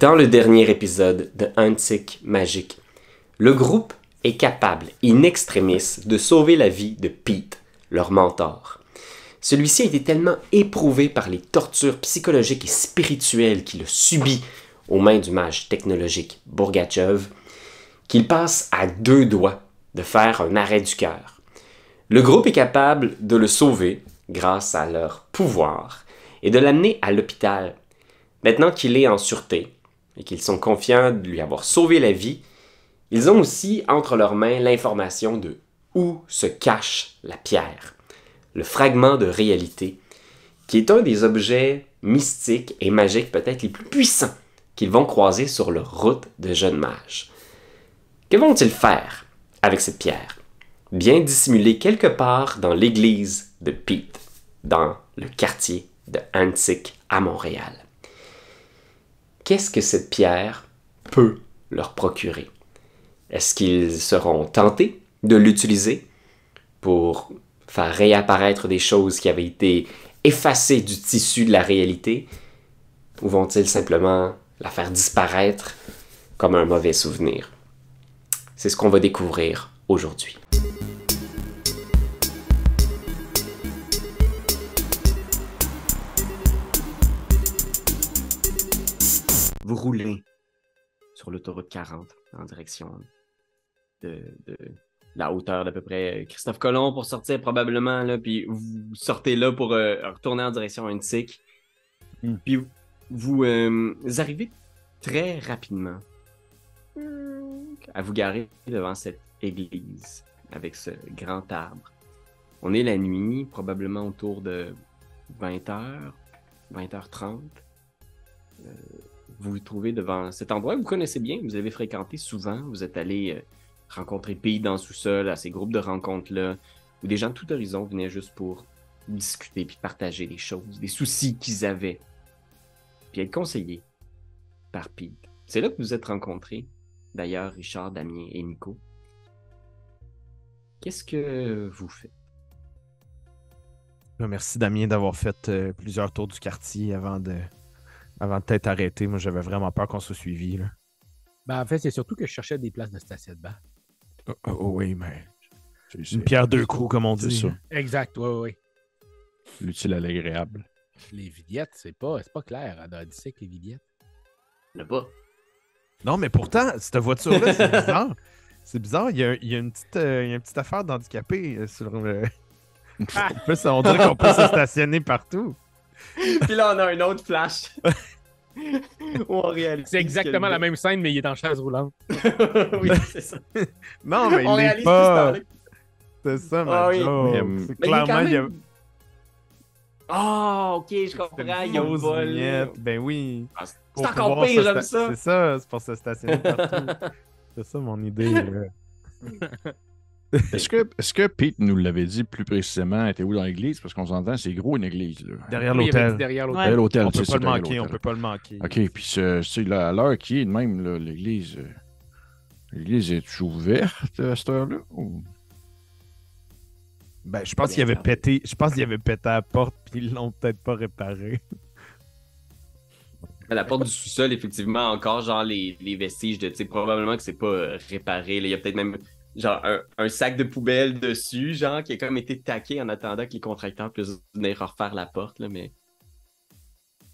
Dans le dernier épisode de Antique Magique, le groupe est capable, in extremis, de sauver la vie de Pete, leur mentor. Celui-ci a été tellement éprouvé par les tortures psychologiques et spirituelles qu'il a subies aux mains du mage technologique Bourgachev qu'il passe à deux doigts de faire un arrêt du cœur. Le groupe est capable de le sauver grâce à leur pouvoir et de l'amener à l'hôpital. Maintenant qu'il est en sûreté et qu'ils sont confiants de lui avoir sauvé la vie, ils ont aussi entre leurs mains l'information de où se cache la pierre, le fragment de réalité, qui est un des objets mystiques et magiques peut-être les plus puissants qu'ils vont croiser sur leur route de jeunes mages. Que vont-ils faire avec cette pierre? Bien dissimulée quelque part dans l'église de Pete, dans le quartier de Antique à Montréal. Qu'est-ce que cette pierre peut leur procurer? Est-ce qu'ils seront tentés de l'utiliser pour faire réapparaître des choses qui avaient été effacées du tissu de la réalité? Ou vont-ils simplement la faire disparaître comme un mauvais souvenir? C'est ce qu'on va découvrir aujourd'hui. Vous roulez sur l'autoroute 40 en direction de, de la hauteur d'à peu près Christophe Colomb pour sortir probablement, là, puis vous sortez là pour euh, retourner en direction Antique. Hmm. Puis vous, euh, vous arrivez très rapidement à vous garer devant cette église avec ce grand arbre. On est la nuit, probablement autour de 20h, 20h30. Euh, vous vous trouvez devant cet endroit que vous connaissez bien, vous avez fréquenté souvent, vous êtes allé euh, rencontrer Pays dans sous-sol, à ces groupes de rencontres-là, où des gens de tout horizon venaient juste pour discuter puis partager des choses, des soucis qu'ils avaient, puis être conseillés par Pete. C'est là que vous êtes rencontrés, d'ailleurs, Richard, Damien et Nico. Qu'est-ce que vous faites? Merci Damien d'avoir fait euh, plusieurs tours du quartier avant de avant de t'être arrêté. Moi, j'avais vraiment peur qu'on soit suivi. Là. Ben, en fait, c'est surtout que je cherchais des places de stationnement. Oh, oh, oh, oui, mais C'est une pierre deux coups, comme on dit. ça. Exact, oui, oui. L'utile à l'agréable. Les vignettes, c'est pas, c'est pas clair à Odyssey que les vignettes. Le pas. Non, mais pourtant, cette voiture-là, c'est bizarre. C'est bizarre, il y a, il y a une, petite, euh, il y a une petite affaire d'handicapé euh, sur le. En plus, on dirait qu'on peut se stationner partout. Puis là, on a un autre flash. Où on réalise C'est exactement la même scène, mais il est en chaise roulante. oui, c'est ça. Non, mais on il réalise ce pas. C'est ça, ma Ah oui. Mais, Mais est clairement, il y a. Ah, ok, je comprends. Il y a fausse vol. vignette. Ben oui. Ah, C'est Pour encore pire, j'aime sta- ça. C'est ça, c'est pour se stationner partout. c'est ça mon idée. Est-ce que, est que Pete nous l'avait dit plus précisément, était où dans l'église? Parce qu'on s'entend, c'est gros une église. Là. Derrière Oui, l'hôtel. Derrière l'hôtel. On peut pas le manquer, on peut pas le manquer. OK, puis ce- c'est là, à l'heure qui est de même, l'église. euh, L'église est ouverte à cette heure-là? ou- Ben, je pense qu'il avait pété. Je pense qu'il avait pété à la porte puis ils l'ont peut-être pas réparé. À la porte du sous-sol, effectivement, encore genre les, les vestiges de, tu sais, probablement que c'est pas euh, réparé. là. Il y a peut-être même genre un, un sac de poubelle dessus, genre, qui a comme été taqué en attendant que les contracteurs puissent venir refaire la porte, là, mais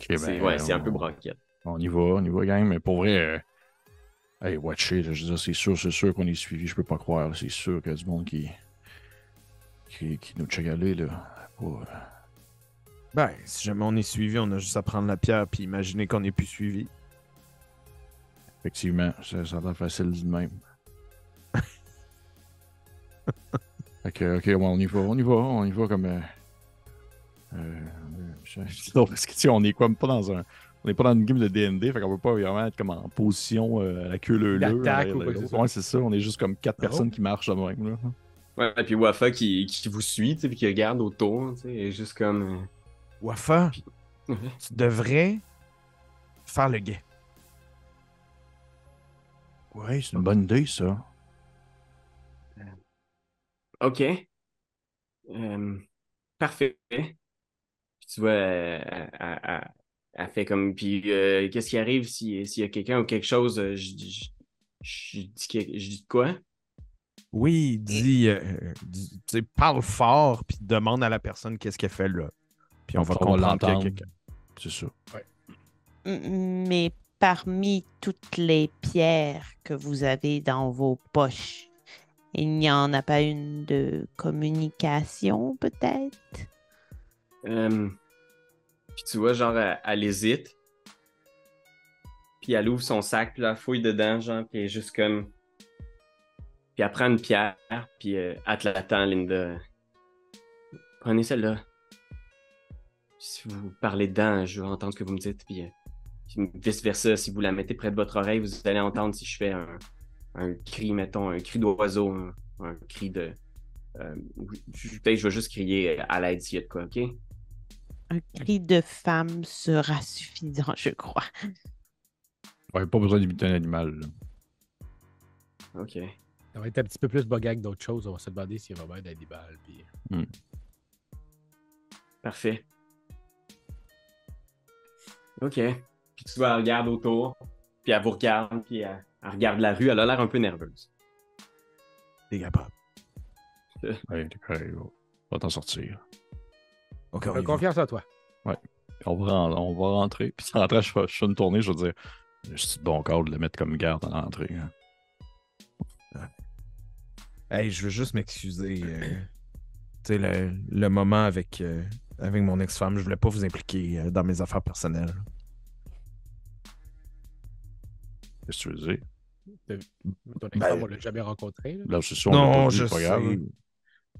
OK, ben, c'est ouais, c'est un peu on- broquette. On y va, on y va, gang. Mais pour vrai, euh, hey, watchez, là, je veux dire, c'est sûr, c'est sûr qu'on est suivi. Je peux pas croire. là, C'est sûr qu'il y a du monde qui, qui, qui nous check aller, là. Pour, euh, Ben, si jamais on est suivi, on a juste à prendre la pierre puis imaginer qu'on est plus suivi. effectivement, ça, ça a l'air facile de même. Ok, ok, bon, on y va, on y va, on y va comme. Euh, euh, je- non, parce que tu sais, on est comme pas dans un. On n'est pas dans une game de DND, fait qu'on peut pas vraiment être comme en position euh, à la queue leu D'attaque ou quoi que ce soit. Ouais, c'est ça, on est juste comme quatre Oh. personnes qui marchent de même. Là. Ouais, et puis Wafa qui, qui vous suit, tu sais, puis qui regarde autour, tu sais, et juste comme. euh, Wafa, tu devrais faire le guet. Ouais, c'est une bonne idée, ça. Ok. Euh, parfait. Puis tu vois, elle, elle- elle fait comme, puis euh, qu'est-ce qui arrive si- s'il y a quelqu'un ou quelque chose, euh, je dis, je, je dis, que- je dis de quoi? Oui, dis, euh, dis- tu sais, parle fort, puis demande à la personne qu'est-ce qu'elle fait là. Puis on va On va comprendre quelqu'un. C'est ça. M- Mais parmi toutes les pierres que vous avez dans vos poches, il n'y en a pas une de communication, peut-être? Euh, puis tu vois, genre, elle, hésite. Puis elle ouvre son sac, puis elle fouille dedans, genre, puis elle juste comme. Puis elle prend une pierre, puis euh, elle te l'attend, Linda. Prenez celle-là. Si vous parlez dedans, je veux entendre ce que vous me dites, euh, puis vice-versa, si vous la mettez près de votre oreille, vous allez entendre si je fais un, un cri, mettons, un cri d'oiseau, un, un cri de. euh, je- Peut-être je vais juste crier à l'aide s'il y a de quoi, ok? Un cri de femme sera suffisant, je crois. Ouais, pas besoin d'imiter un animal. là. Ok. Ça va être un petit peu plus bugag d'autres choses. On va se demander s'il y a vraiment un animal. Puis... Parfait. Ok. Puis tu vois, elle regarde autour, puis elle vous regarde, puis elle, elle regarde la rue, elle a l'air un peu nerveuse. T'es capable. Ouais, t'es correct. On va t'en sortir. Ok, on confiance en toi. On va, ren- on va rentrer. Puis en rentrant, je fais, je fais une tournée, je veux dire. C'est de bon corps de le mettre comme garde à l'entrée. hein. Hey, je veux juste m'excuser. euh, tu sais, le, le moment avec, euh, avec mon ex-femme, je voulais pas vous impliquer euh, dans mes affaires personnelles. Qu'est-ce que tu veux dire? Ton ex-femme, on l'a jamais rencontré. là. Là, c'est sûr, on Non, je c'est pas grave. sais.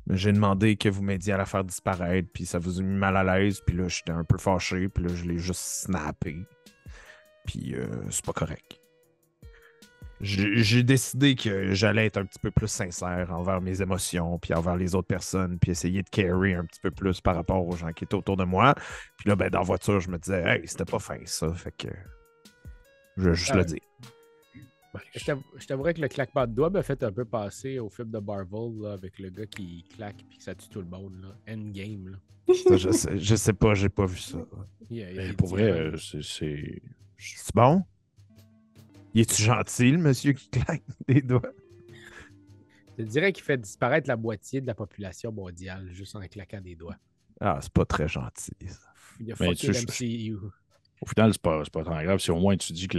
Mais J'ai demandé que vous m'aidiez à la faire disparaître, puis ça vous a mis mal à l'aise, puis là, j'étais un peu fâché, puis là, je l'ai juste snappé. Puis euh, c'est pas correct. J'ai décidé que j'allais être un petit peu plus sincère envers mes émotions, puis envers les autres personnes, puis essayer de carry un petit peu plus par rapport aux gens qui étaient autour de moi. Puis là, ben, dans la voiture, je me disais, hey, c'était pas fin ça, fait que je vais juste Ah le ouais. dire. Je t'avoue- je t'avouerais que le claquement de doigts m'a fait un peu passer au film de Marvel là, avec le gars qui claque puis que ça tue tout le monde. Là. Endgame. Là. Ça, je, sais, je sais pas, j'ai pas vu ça. Des pour vrai, euh, c'est- c'est. Bon? Il est-tu gentil, le monsieur qui claque des doigts? Je te dirais qu'il fait disparaître la moitié de la population mondiale juste en claquant des doigts. Ah, c'est pas très gentil, ça. Il a Mais fucké l'MCU. Au final, c'est pas, c'est pas tant grave si au moins tu dis que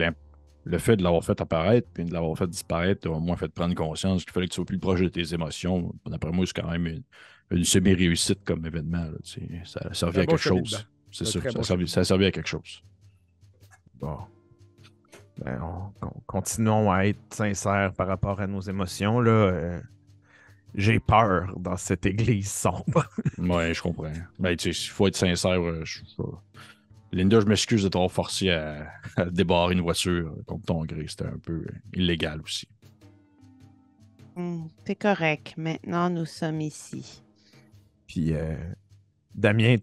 le fait de l'avoir fait apparaître puis de l'avoir fait disparaître t'a au moins fait prendre conscience qu'il fallait que tu sois plus proche de tes émotions. D'après moi, c'est quand même une, une semi-réussite comme événement. là, ça a servi Un à quelque chose. C'est ça, ça, servi, ça a servi à quelque chose. Bon. Ben, on, on- continuons à être sincères par rapport à nos émotions, là. euh, J'ai peur dans cette église sombre. Ouais, je comprends. Mais tu sais, il faut être sincère. euh, je- je- Linda, je m'excuse de t'avoir forcé à, à débarrer une voiture contre ton gré. C'était un peu illégal aussi. Hmm, C'est correct. Maintenant, nous sommes ici. Puis, euh, Damien,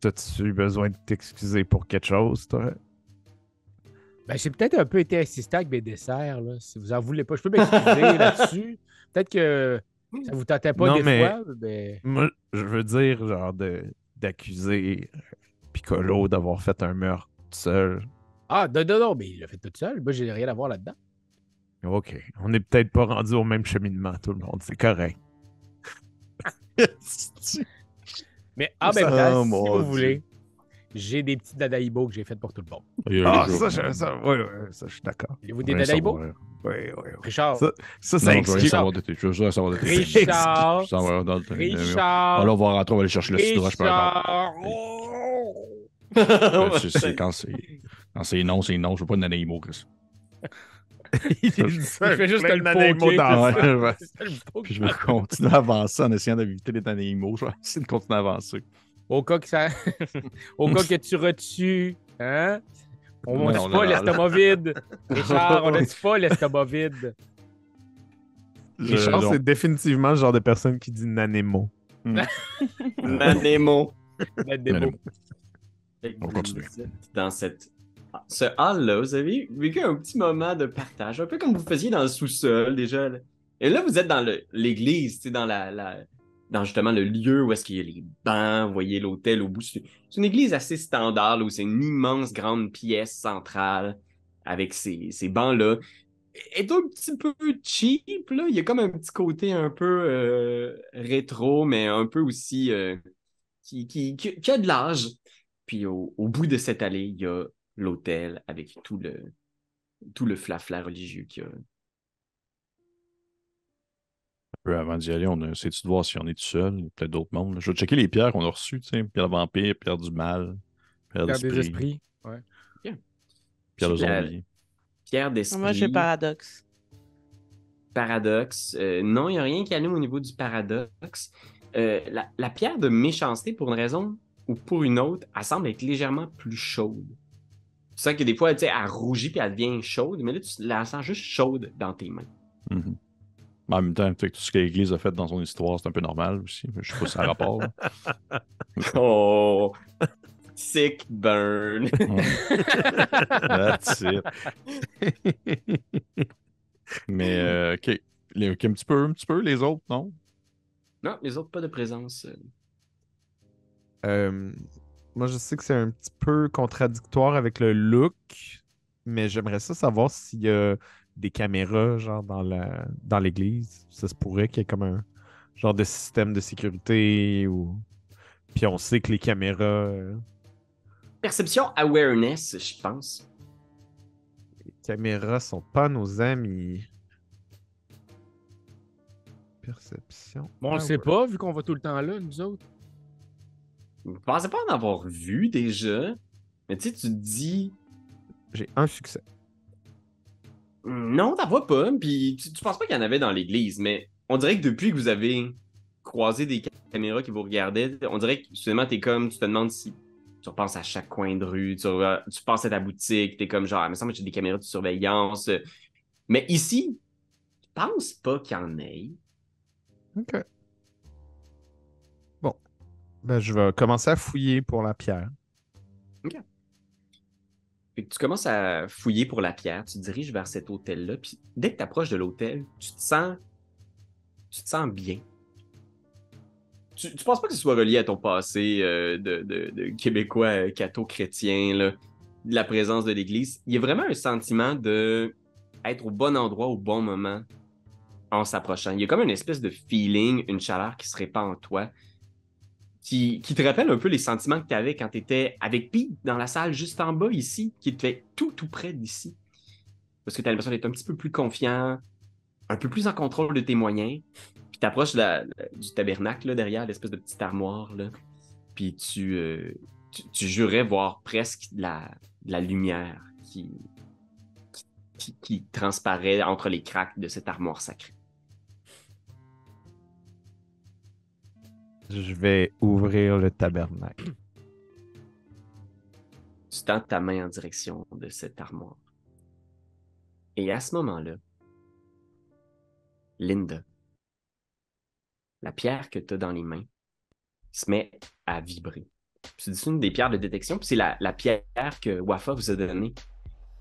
t'as-tu besoin de t'excuser pour quelque chose, toi? Ben, j'ai peut-être un peu été insistant avec mes desserts. Là, si vous en voulez pas, je peux m'excuser là-dessus. Peut-être que ça vous tentait pas Non, des mais- fois, mais Moi, je veux dire, genre, de- d'accuser Piccolo d'avoir fait un meurtre seul. Ah, non, non, non, mais il l'a fait tout seul. Moi, j'ai rien à voir là-dedans. OK. On n'est peut-être pas rendu au même cheminement, tout le monde. C'est correct. Mais en même temps, si vous Dieu. voulez, j'ai des petits dadaïbos que j'ai fait pour tout le monde. Ah, ça, je, ça, ouais, ouais, ça, je suis d'accord. Voulez-vous des dadaïbos? Oui, oui, oui. Richard, Ça, ça, ça excuse. savoir de tes. Je veux rien savoir de tes. Richard, Richard, on va rentrer, on va aller chercher le cidre, je peux Richard. Euh, tu sais, quand c'est quand c'est non, c'est non. Je veux pas de animaux, Chris. il fait juste te le poker, dans. Puis je vais continuer à avancer en essayant d'éviter les animaux. Je vais essayer de continuer à avancer. Au cas que ça. Au cas que tu retues, hein? On on pas l'estomac vide? Richard, on n'a pas l'estomac vide? Richard, c'est définitivement le genre de personne qui dit nanemo. Nanemo. Mettre des Mais mots. On continue. Dans cette... ce hall-là, vous avez vécu un petit moment de partage, un peu comme vous faisiez dans le sous-sol déjà. là. Et là, vous êtes dans le- l'église, tu sais, dans la, la, dans justement le lieu où est-ce qu'il y a les bancs, vous voyez l'hôtel au bout. C'est une église assez standard, où c'est une immense grande pièce centrale avec ces, ces bancs-là. Est un petit peu cheap, là. Il y a comme un petit côté un peu euh, rétro, mais un peu aussi euh, qui- qui a de l'âge. Puis au, au bout de cette allée, il y a l'hôtel avec tout le tout le flafla religieux qu'il y a. Peu avant d'y aller, on a essayé de voir si on est tout seul. Il y a peut-être d'autres mondes. Je vais checker les pierres qu'on a reçues, tu sais. Pierre de vampire, pierre du mal, pierre Garde des d'esprit, esprits. pierre de zombie. Pierre d'esprit. Moi, j'ai paradoxe. paradoxe. Euh, non, il n'y a rien qui allume au niveau du paradoxe. Euh, la, la pierre de méchanceté, pour une raison ou pour une autre, elle semble être légèrement plus chaude. Tu sens que des fois, sais, elle rougit puis elle devient chaude, mais là, tu la sens juste chaude dans tes mains. Mhm. Mais En même temps, fait que tout ce que l'Église a fait dans son histoire, c'est un peu normal aussi. Je sais pas si ça a rapport. Oh! Sick burn! That's it. Mais, euh, OK. Les- ok, Un petit peu, un petit peu, les autres, non? non, les autres, pas de présence. euh. Euh, moi, je sais que c'est un petit peu contradictoire avec le look, mais j'aimerais ça savoir s'il y a des caméras, genre, dans la dans l'église. Ça se pourrait qu'il y ait comme un genre de système de sécurité ou... Puis on sait que les caméras... euh, Perception awareness, je pense. les caméras sont pas nos amis. Perception. Bon, on le sait pas, vu qu'on va tout le temps là, nous autres. Je pensais pas en avoir vu déjà. Mais tu sais, tu te dis, J'ai un succès. Non, t'en vois pas. Puis tu, tu penses pas qu'il y en avait dans l'église, mais on dirait que depuis que vous avez croisé des caméras qui vous regardaient, on dirait que soudainement t'es comme, tu te demandes si tu repenses à chaque coin de rue, tu, tu penses à ta boutique, t'es comme genre, ah, il me semble que j'ai des caméras de surveillance. Mais ici, je pense pas qu'il y en ait. OK. Bon. Ben, je vais commencer à fouiller pour la pierre. Fait que tu commences à fouiller pour la pierre, tu diriges vers cet hôtel-là, puis dès que tu approches de l'hôtel, tu te sens. Tu te sens bien. Tu, tu penses pas que ce soit relié à ton passé euh, de, Québécois euh, catho-chrétien, la présence de l'Église? Il y a vraiment un sentiment de être au bon endroit au bon moment en s'approchant. Il y a comme une espèce de feeling, une chaleur qui se répand en toi, qui, te rappelle un peu les sentiments que tu avais quand tu étais avec Pete dans la salle juste en bas ici, qui te fait tout, tout près d'ici? Parce que tu as l'impression d'être un petit peu plus confiant, un peu plus en contrôle de tes moyens. Puis tu approches du tabernacle derrière, l'espèce de petite armoire. Puis tu, euh, tu, jurais voir presque de la, lumière qui, qui, qui transparaît entre les craques de cette armoire sacrée. Je vais ouvrir le tabernacle. Tu tends ta main en direction de cette armoire. Et à ce moment-là, Linda, la pierre que tu as dans les mains se met à vibrer. C'est une des pierres de détection, puis c'est la, la pierre que Wafa vous a donnée.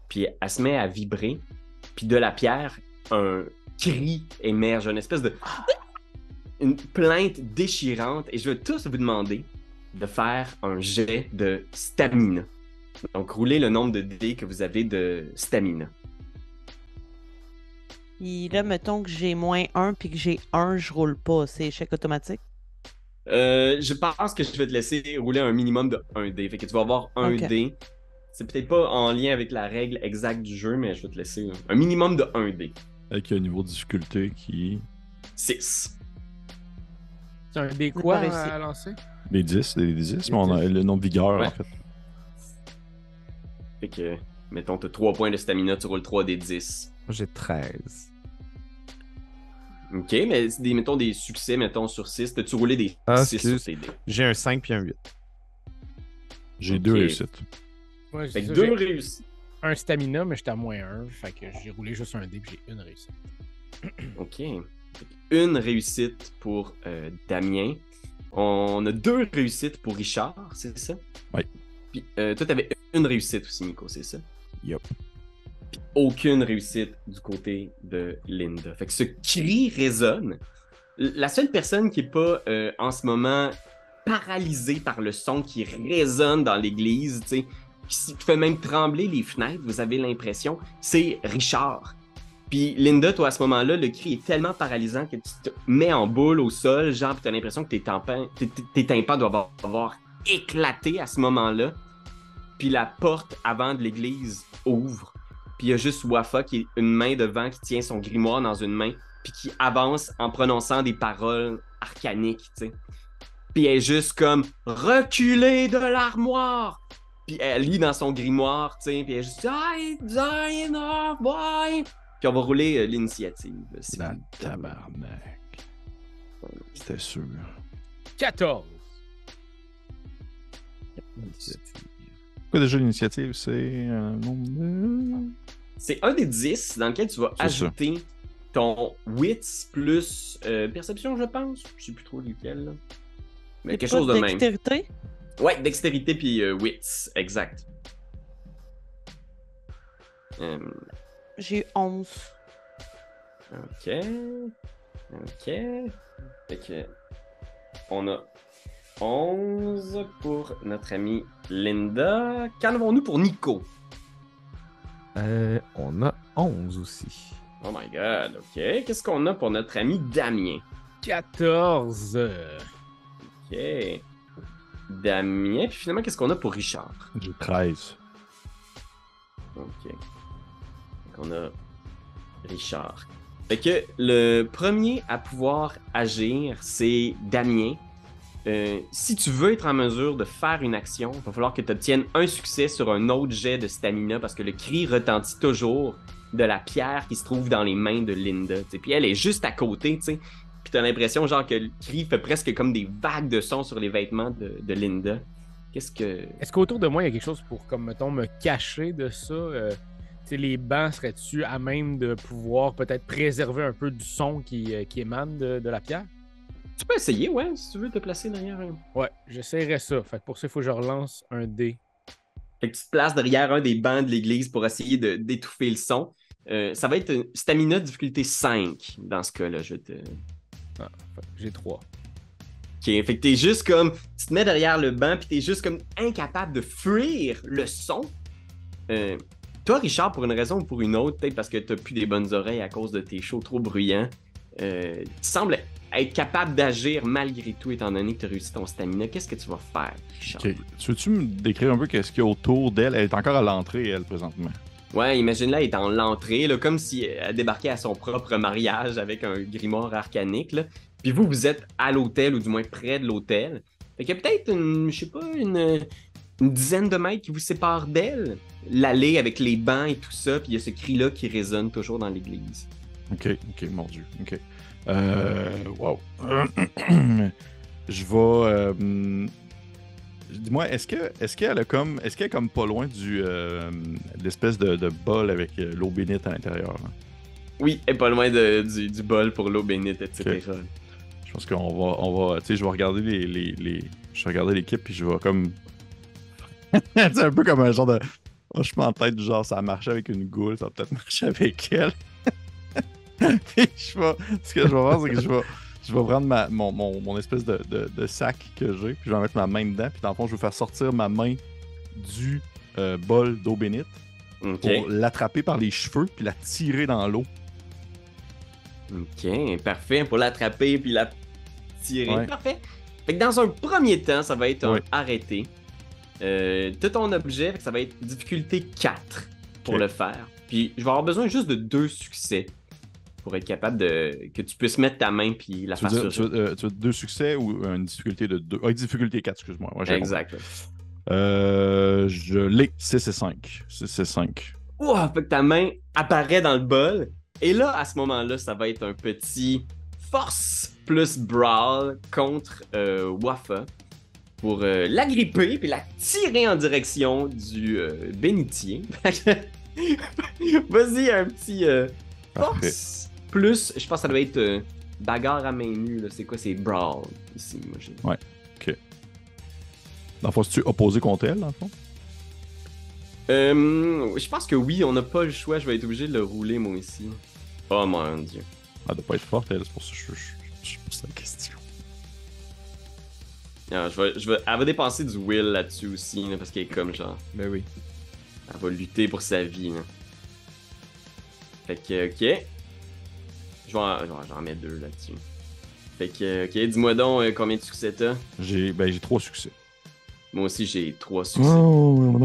Puis elle se met à vibrer, puis de la pierre, un cri émerge, une espèce de... Une plainte déchirante, et je vais tous vous demander de faire un jet de stamina. Donc, roulez le nombre de dés que vous avez de stamina. Puis là, mettons que j'ai moins 1 puis que j'ai 1, je roule pas. C'est échec automatique? Euh, je pense que je vais te laisser rouler un minimum de 1 dé. Fait que tu vas avoir un Ok. dé. C'est peut-être pas en lien avec la règle exacte du jeu, mais je vais te laisser un minimum de 1 dé. Avec un niveau de difficulté qui 6. C'est un des quoi à lancer? Des 10, des 10, mais on a le nom de vigueur, Ouais. en fait. Fait que, mettons, t'as 3 points de stamina, tu roules 3 des 10. Moi, J'ai 13. Ok, mais des, mettons des succès, mettons, sur 6. T'as-tu roulé des Ah, 6 sur excuse. tes dés? J'ai un 5 puis un 8. J'ai Ok. deux réussites. Ouais, Fait que ça, 2 j'ai réussis. un stamina, mais j'étais à moins 1. Fait que j'ai roulé juste un dé puis j'ai une réussite. Ok. Une réussite pour euh, Damien. On a deux réussites pour Richard, c'est ça? Oui. Puis euh, toi, t'avais une réussite aussi, Nico, c'est ça? Yup. Aucune réussite du côté de Linda. Fait que ce cri résonne la seule personne qui est pas euh, en ce moment paralysée par le son qui résonne dans l'église, tu sais, qui fait même trembler les fenêtres, vous avez l'impression, c'est Richard. Puis Linda, toi, à ce moment-là, le cri est tellement paralysant que tu te mets en boule au sol, genre, puis t'as l'impression que tes tympans, tes, doivent avoir, éclaté à ce moment-là. Puis la porte avant de l'église ouvre. Puis il y a juste Wafa qui est une main devant, qui tient son grimoire dans une main, puis qui avance en prononçant des paroles arcaniques, tu sais. Puis elle est juste comme reculer de l'armoire. Puis elle lit dans son grimoire, tu sais, puis elle est juste I wine. Puis on va rouler euh, l'initiative. si La vous- tabarnak. C'était sûr. 14. Quoi déjà l'initiative? C'est un nombre de. C'est un des 10 dans lequel tu vas ça. ajouter ton wits plus euh, perception, je pense. Je sais plus trop lequel. Là. Mais quelque chose de même. dextérité? Ouais, dextérité puis euh, wits, exact. Euh, J'ai eu 11. ok. Ok. Fait que. On a 11 pour notre amie Linda. Qu'en avons-nous pour Nico? Euh, on a 11 aussi. Oh my god, ok. Qu'est-ce qu'on a pour notre ami Damien? 14. Ok. Damien. Puis finalement, qu'est-ce qu'on a pour Richard? J'ai 13. Ok. Donc, on a Richard. Fait que le premier à pouvoir agir, c'est Damien. Euh, si tu veux être en mesure de faire une action, il va falloir que tu obtiennes un succès sur un autre jet de stamina parce que le cri retentit toujours de la pierre qui se trouve dans les mains de Linda. tu sais. Puis elle est juste à côté, tu sais. Puis t'as l'impression genre que le cri fait presque comme des vagues de son sur les vêtements de, Linda. Qu'est-ce que. Est-ce qu'autour de moi, il y a quelque chose pour, comme, mettons, me cacher de ça? Euh, les bancs seraient-tu à même de pouvoir peut-être préserver un peu du son qui, euh, qui émane de, de la pierre? Tu peux essayer, ouais, si tu veux te placer derrière un. Ouais, j'essaierais ça. Fait que pour ça, il faut que je relance un dé. Fait que tu te places derrière un des bancs de l'église pour essayer de- d'étouffer le son. Euh, ça va être une stamina difficulté 5 dans ce cas-là. Je te. Ah, j'ai 3. Ok, fait que t'es juste comme. Tu te mets derrière le banc, puis t'es juste comme incapable de fuir le son. Euh, toi, Richard, pour une raison ou pour une autre, peut-être parce que t'as plus des bonnes oreilles à cause de tes shows trop bruyants, euh, tu sembles être capable d'agir malgré tout, étant donné que tu as réussi ton stamina. Qu'est-ce que tu vas faire, Richard? Ok. Tu veux-tu me décrire un peu qu'est-ce qu'il y a autour d'elle? Elle est encore à l'entrée, elle, présentement. Ouais, imagine-la, elle est dans l'entrée, là, comme si elle débarquait à son propre mariage avec un grimoire arcanique. Là. Puis vous, vous êtes à l'hôtel, ou du moins près de l'hôtel. Fait qu'il y a peut-être une, je sais pas, une, une dizaine de mètres qui vous séparent d'elle. L'allée avec les bancs et tout ça, puis il y a ce cri-là qui résonne toujours dans l'église. Ok, ok, mon Dieu. Ok. Euh. Wow. Je vais. euh, Dis-moi, est-ce que est-ce qu'elle a comme. Est-ce qu'elle est comme pas loin du. euh, de l'espèce de, de bol avec euh, l'eau bénite à l'intérieur? là? Oui, elle est pas loin de- du, du bol pour l'eau bénite, etc. Je pense qu'on va. On va. Tu sais, je vais regarder les. les, les- Je vais regarder l'équipe puis je vais comme. c'est un peu comme un genre de. Moi, je suis en tête du genre, ça a marché avec une goule, ça va peut-être marcher avec elle. Puis je vais. Ce que je vais faire, c'est que je vais. Je vais prendre ma, mon, mon, mon espèce de, de, de sac que j'ai, puis je vais mettre ma main dedans, puis dans le fond, je vais faire sortir ma main du euh, bol d'eau bénite pour l'attraper par les cheveux, puis la tirer dans l'eau. Ok, parfait. Pour l'attraper puis la tirer. Ouais. Parfait. Fait que dans un premier temps, ça va être un arrêté. Euh, t'as ton objet, fait que ça va être difficulté 4 pour le faire. Puis je vais avoir besoin juste de deux succès pour être capable de. que tu puisses mettre ta main puis la Tu faire dire, tu, veux, euh, tu veux deux succès ou une difficulté de deux? Ah, difficulté 4, excuse-moi. Ouais, Exact. Euh, je l'ai. 6 et 5. 6 et 5. Ouah, fait que ta main apparaît dans le bol. Et là, à ce moment-là, ça va être un petit force plus brawl contre euh, Wafa pour euh, l'agripper puis la tirer en direction du euh, bénitier. Vas-y, un petit euh, force plus, je pense que ça doit être euh, bagarre à main nue. là. C'est quoi? C'est brawl ici, moi. j'ai- Dans le fond, tu opposé contre elle, dans le fond? Euh, je pense que oui, on n'a pas le choix. Je vais être obligé de le rouler, moi aussi. Oh mon dieu. Elle doit pas être forte, elle. C'est pour ça que je, je- je- c'est la question. Non, je vais, je vais, elle va dépenser du will là-dessus aussi, là, parce qu'elle est comme genre. Ben oui. Elle va lutter pour sa vie. Là. Fait que, ok. Je vais en, je vais en mettre deux là-dessus. Fait que, ok, dis-moi donc euh, combien de succès t'as? J'ai ben, j'ai trois succès. Moi aussi, j'ai trois succès. Oh,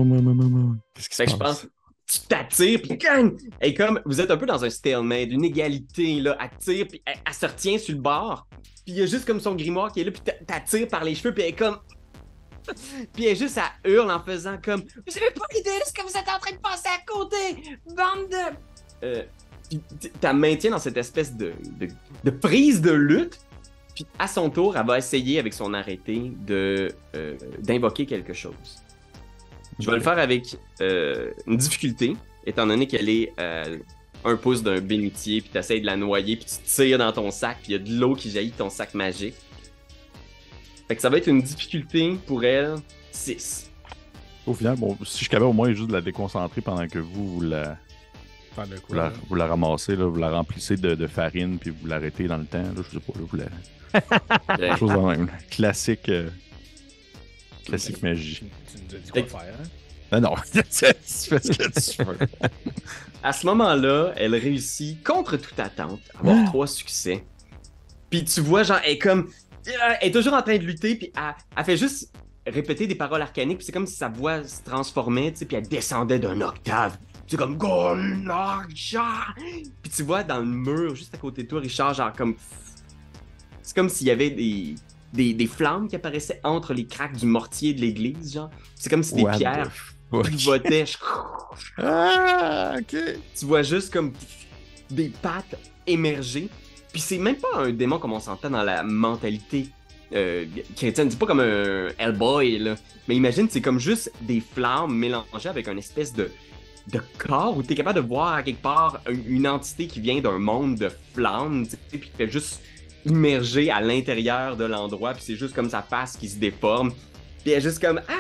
Qu'est-ce qui se Fait que je passe? pense, tu t'attires, puis gang! Et comme vous êtes un peu dans un stalemate, une égalité, là, elle tire, puis elle, elle se retient sur le bord, puis il y a juste comme son grimoire qui est là, puis t'a- t'attires par les cheveux, puis elle est comme. Puis elle juste, elle hurle en faisant comme. Vous avez pas idée de ce que vous êtes en train de passer à côté! Bande de. Euh, puis t'as maintiens dans cette espèce de, de, prise de lutte, puis à son tour, elle va essayer avec son arrêté euh, d'invoquer quelque chose. Je vais le faire avec euh, une difficulté, étant donné qu'elle est euh, un pouce d'un bénitier, puis tu essaies de la noyer, puis tu tires dans ton sac, puis il y a de l'eau qui jaillit de ton sac magique. Fait que ça va être une difficulté pour elle 6. Au final, bon, si je capable au moins juste de la déconcentrer pendant que vous, vous la, Faire de vous quoi? la, vous la ramassez, là, vous la remplissez de, de farine, puis vous l'arrêtez dans le temps. Là, je sais pas, là, vous la... quelque chose de même. Classique, euh, classique magie. Tu nous as dit quoi faire, hein? Ah non, tu fais ce que tu veux. À ce moment-là, elle réussit, contre toute attente, à avoir trois succès. Puis tu vois, genre, elle est comme. Elle est toujours en train de lutter, puis elle, elle fait juste répéter des paroles arcaniques, puis c'est comme si sa voix se transformait, tu sais, puis elle descendait d'un octave. C'est comme Gonarja! Puis tu vois dans le mur, juste à côté de toi, Richard, genre comme. C'est comme s'il y avait des, des, des flammes qui apparaissaient entre les craques du mortier de l'église, genre. C'est comme si des What pierres pivotaient. Ah, ok. tu vois juste comme des pattes émerger. Puis c'est même pas un démon comme on s'entend dans la mentalité euh, chrétienne. C'est pas comme un Hellboy, là. Mais imagine, c'est comme juste des flammes mélangées avec une espèce de, de corps où t'es capable de voir à quelque part une, une entité qui vient d'un monde de flammes, tu sais, puis qui fait juste immerger à l'intérieur de l'endroit. Puis c'est juste comme sa face qui se déforme. Puis elle est juste comme Ah!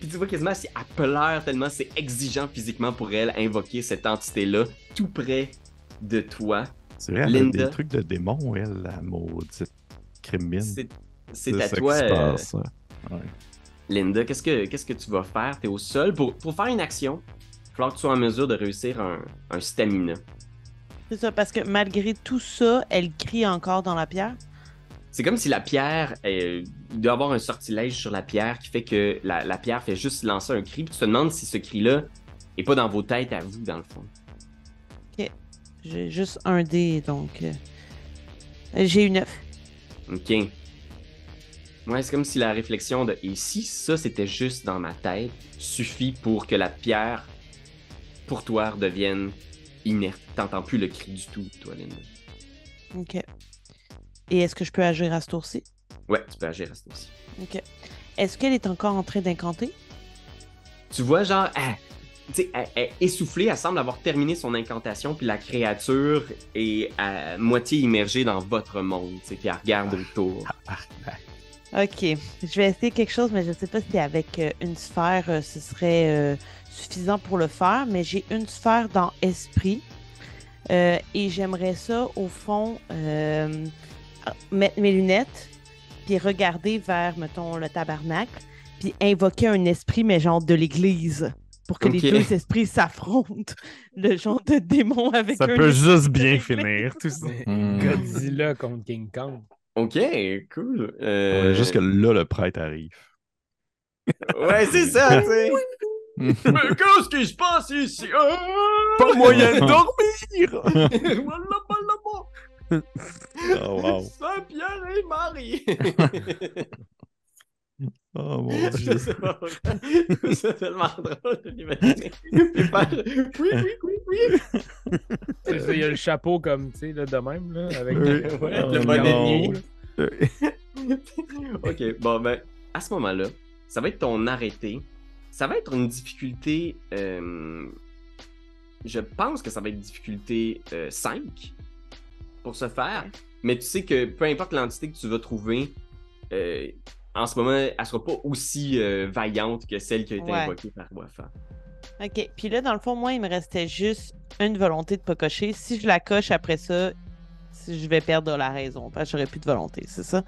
Puis tu vois quasiment si elle pleure tellement c'est exigeant physiquement pour elle invoquer cette entité-là tout près de toi. C'est vrai, elle a Linda. des trucs de démon, elle, la maudite criminelle. C'est c'est à toi, euh. Ouais. Linda. Qu'est-ce que qu'est-ce que tu vas faire? T'es au sol pour, pour faire une action. Il va falloir que tu sois en mesure de réussir un, un stamina. C'est ça, parce que malgré tout ça, elle crie encore dans la pierre. C'est comme si la pierre, euh, il doit y avoir un sortilège sur la pierre qui fait que la, la pierre fait juste lancer un cri. Puis tu te demandes si ce cri-là est pas dans vos têtes à vous, dans le fond. J'ai juste un dé, donc. euh, J'ai eu neuf. Ok. Ouais, c'est comme si la réflexion de et si ça c'était juste dans ma tête suffit pour que la pierre pour toi redevienne inerte. T'entends plus le cri du tout, toi, Linda. Ok. Et est-ce que je peux agir à ce tour-ci? Ouais, tu peux agir à ce tour-ci. Ok. Est-ce qu'elle est encore en train d'incanter? Tu vois, genre, elle, est essoufflée, elle semble avoir terminé son incantation, puis la créature est à moitié immergée dans votre monde, tu sais, puis elle regarde autour. Ok. Je vais essayer quelque chose, mais je ne sais pas si avec euh, une sphère, euh, ce serait euh, suffisant pour le faire. Mais j'ai une sphère dans esprit. Euh, et j'aimerais ça, au fond, euh, mettre mes lunettes, puis regarder vers, mettons, le tabernacle, puis invoquer un esprit, mais genre de l'église, pour que les deux esprits s'affrontent. Le genre de démon avec Ça un peut juste bien finir, tout ça. Hmm. Godzilla contre King Kong. Ok, cool. Ouais, Euh, Juste que là, le prêtre arrive. Ouais, c'est ça, tu sais. Mais qu'est-ce qui se passe ici? Ah! Pas moyen de dormir! Voilà, voilà, voilà. Oh, wow. Saint-Pierre et Marie! Oh mon dieu. C'est tellement drôle de l'imaginer. Oui, oui, oui, oui. Il y a le chapeau comme, tu sais, là, de même, là, avec Oui. le, ouais, Oh le bonnet ok, bon, ben, à ce moment-là, ça va être ton arrêté. Ça va être une difficulté. euh, je pense que ça va être difficulté euh, 5 pour ce faire. Mais tu sais que peu importe l'entité que tu vas trouver, euh, en ce moment, elle sera pas aussi euh, vaillante que celle qui a été Ouais. invoquée par Wafa. OK. Puis là, dans le fond, moi, il me restait juste une volonté de pas cocher. Si je la coche après ça, je vais perdre la raison, parce que j'aurais plus de volonté, c'est ça?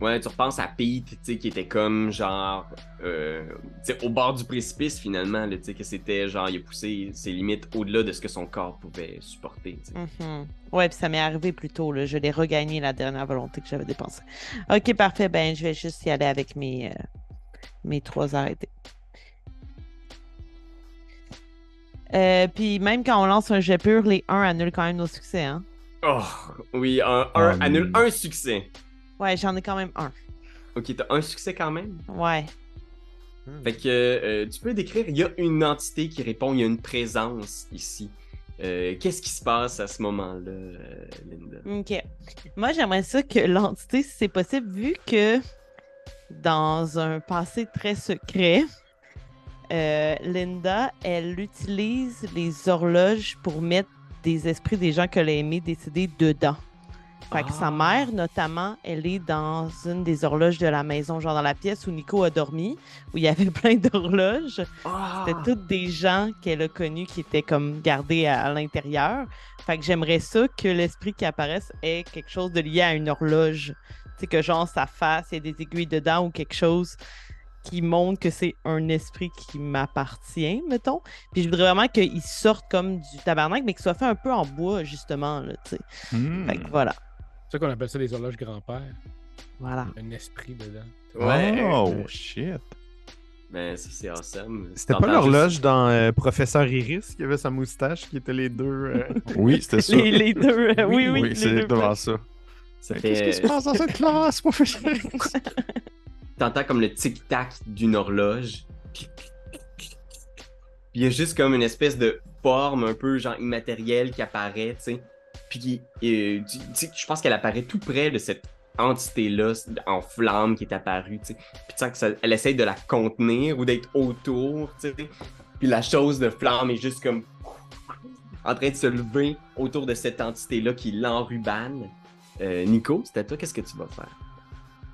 Ouais, tu repenses à Pete, tu sais, qui était comme genre euh, tu sais, au bord du précipice finalement, tu sais, que c'était genre il a poussé ses limites au-delà de ce que son corps pouvait supporter. tu sais. Mhm. Ouais, puis ça m'est arrivé plus tôt, là. Je l'ai regagné la dernière volonté que j'avais dépensée. Ok, parfait. Ben, je vais juste y aller avec mes, euh, mes trois arrêtés. Euh, puis même quand on lance un jet pur, les 1 annulent quand même nos succès, hein? Oh, oui, un, un- Ah, annule mais- un succès. Ouais, j'en ai quand même un. Ok, t'as un succès quand même? Ouais. Fait que euh, tu peux décrire, il y a une entité qui répond, il y a une présence ici. Euh, Qu'est-ce qui se passe à ce moment-là, euh, Linda? Ok. Moi, j'aimerais ça que l'entité, si c'est possible, vu que dans un passé très secret, euh, Linda, elle utilise les horloges pour mettre des esprits des gens qu'elle a aimés décédés dedans. Fait que sa Ah. mère, notamment, elle est dans une des horloges de la maison, genre dans la pièce où Nico a dormi, où il y avait plein d'horloges. Ah! C'était toutes des gens qu'elle a connus qui étaient comme gardés à, à l'intérieur. Fait que j'aimerais ça que l'esprit qui apparaisse ait quelque chose de lié à une horloge. Tu sais, que genre sa face, il y a des aiguilles dedans ou quelque chose qui montre que c'est un esprit qui m'appartient, mettons. Puis je voudrais vraiment qu'il sorte comme du tabarnak, mais qu'il soit fait un peu en bois, justement, là, tu sais. Hmm. Fait que voilà. C'est ça qu'on appelle ça des horloges grand-père. Voilà. Un esprit dedans. Ouais. Oh, shit. Ben, ça, c'est awesome. C'était pas l'horloge dans euh, Professeur Iris qui avait sa moustache, qui étaient les deux. euh, Oui, c'était ça. Les, les deux, euh, oui, oui, oui, les c'est deux devant ça. Ça Qu'est-ce qui se passe dans cette classe, professeur? T'entends comme le tic-tac d'une horloge. Puis il y a juste comme une espèce de forme un peu genre immatérielle qui apparaît, tu sais. Puis euh, tu- je pense qu'elle apparaît tout près de cette entité-là en flamme qui est apparue. Puis tu qu'elle essaye de la contenir ou d'être autour. Puis la chose de flamme est juste comme en train de se lever autour de cette entité-là qui l'enrubane. Euh, Nico, à toi, qu'est-ce que tu vas faire?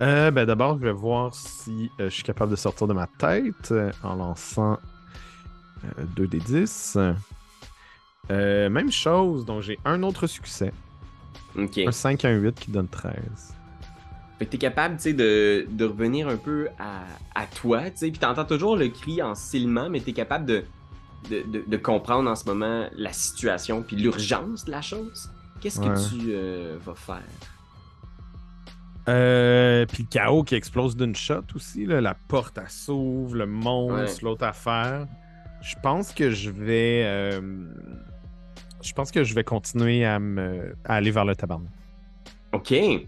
Euh, ben d'abord, je vais voir si euh, je suis capable de sortir de ma tête en lançant 2 des 10. Euh, même chose, donc j'ai un autre succès. Ok. Un 5 et un 8 qui donne 13. Fait que t'es capable, tu sais, de, de revenir un peu à, à toi, tu sais, puis t'entends toujours le cri en silement, mais t'es capable de, de, de- comprendre en ce moment la situation puis l'urgence de la chose. Qu'est-ce Ouais. que tu euh, vas faire? Euh, puis le chaos qui explose d'une shot aussi. Là, la porte, elle s'ouvre, le monstre, l'autre affaire. Je pense que je vais. euh, je pense que je vais continuer à, me, à aller vers le tabarnak. OK. Ouais.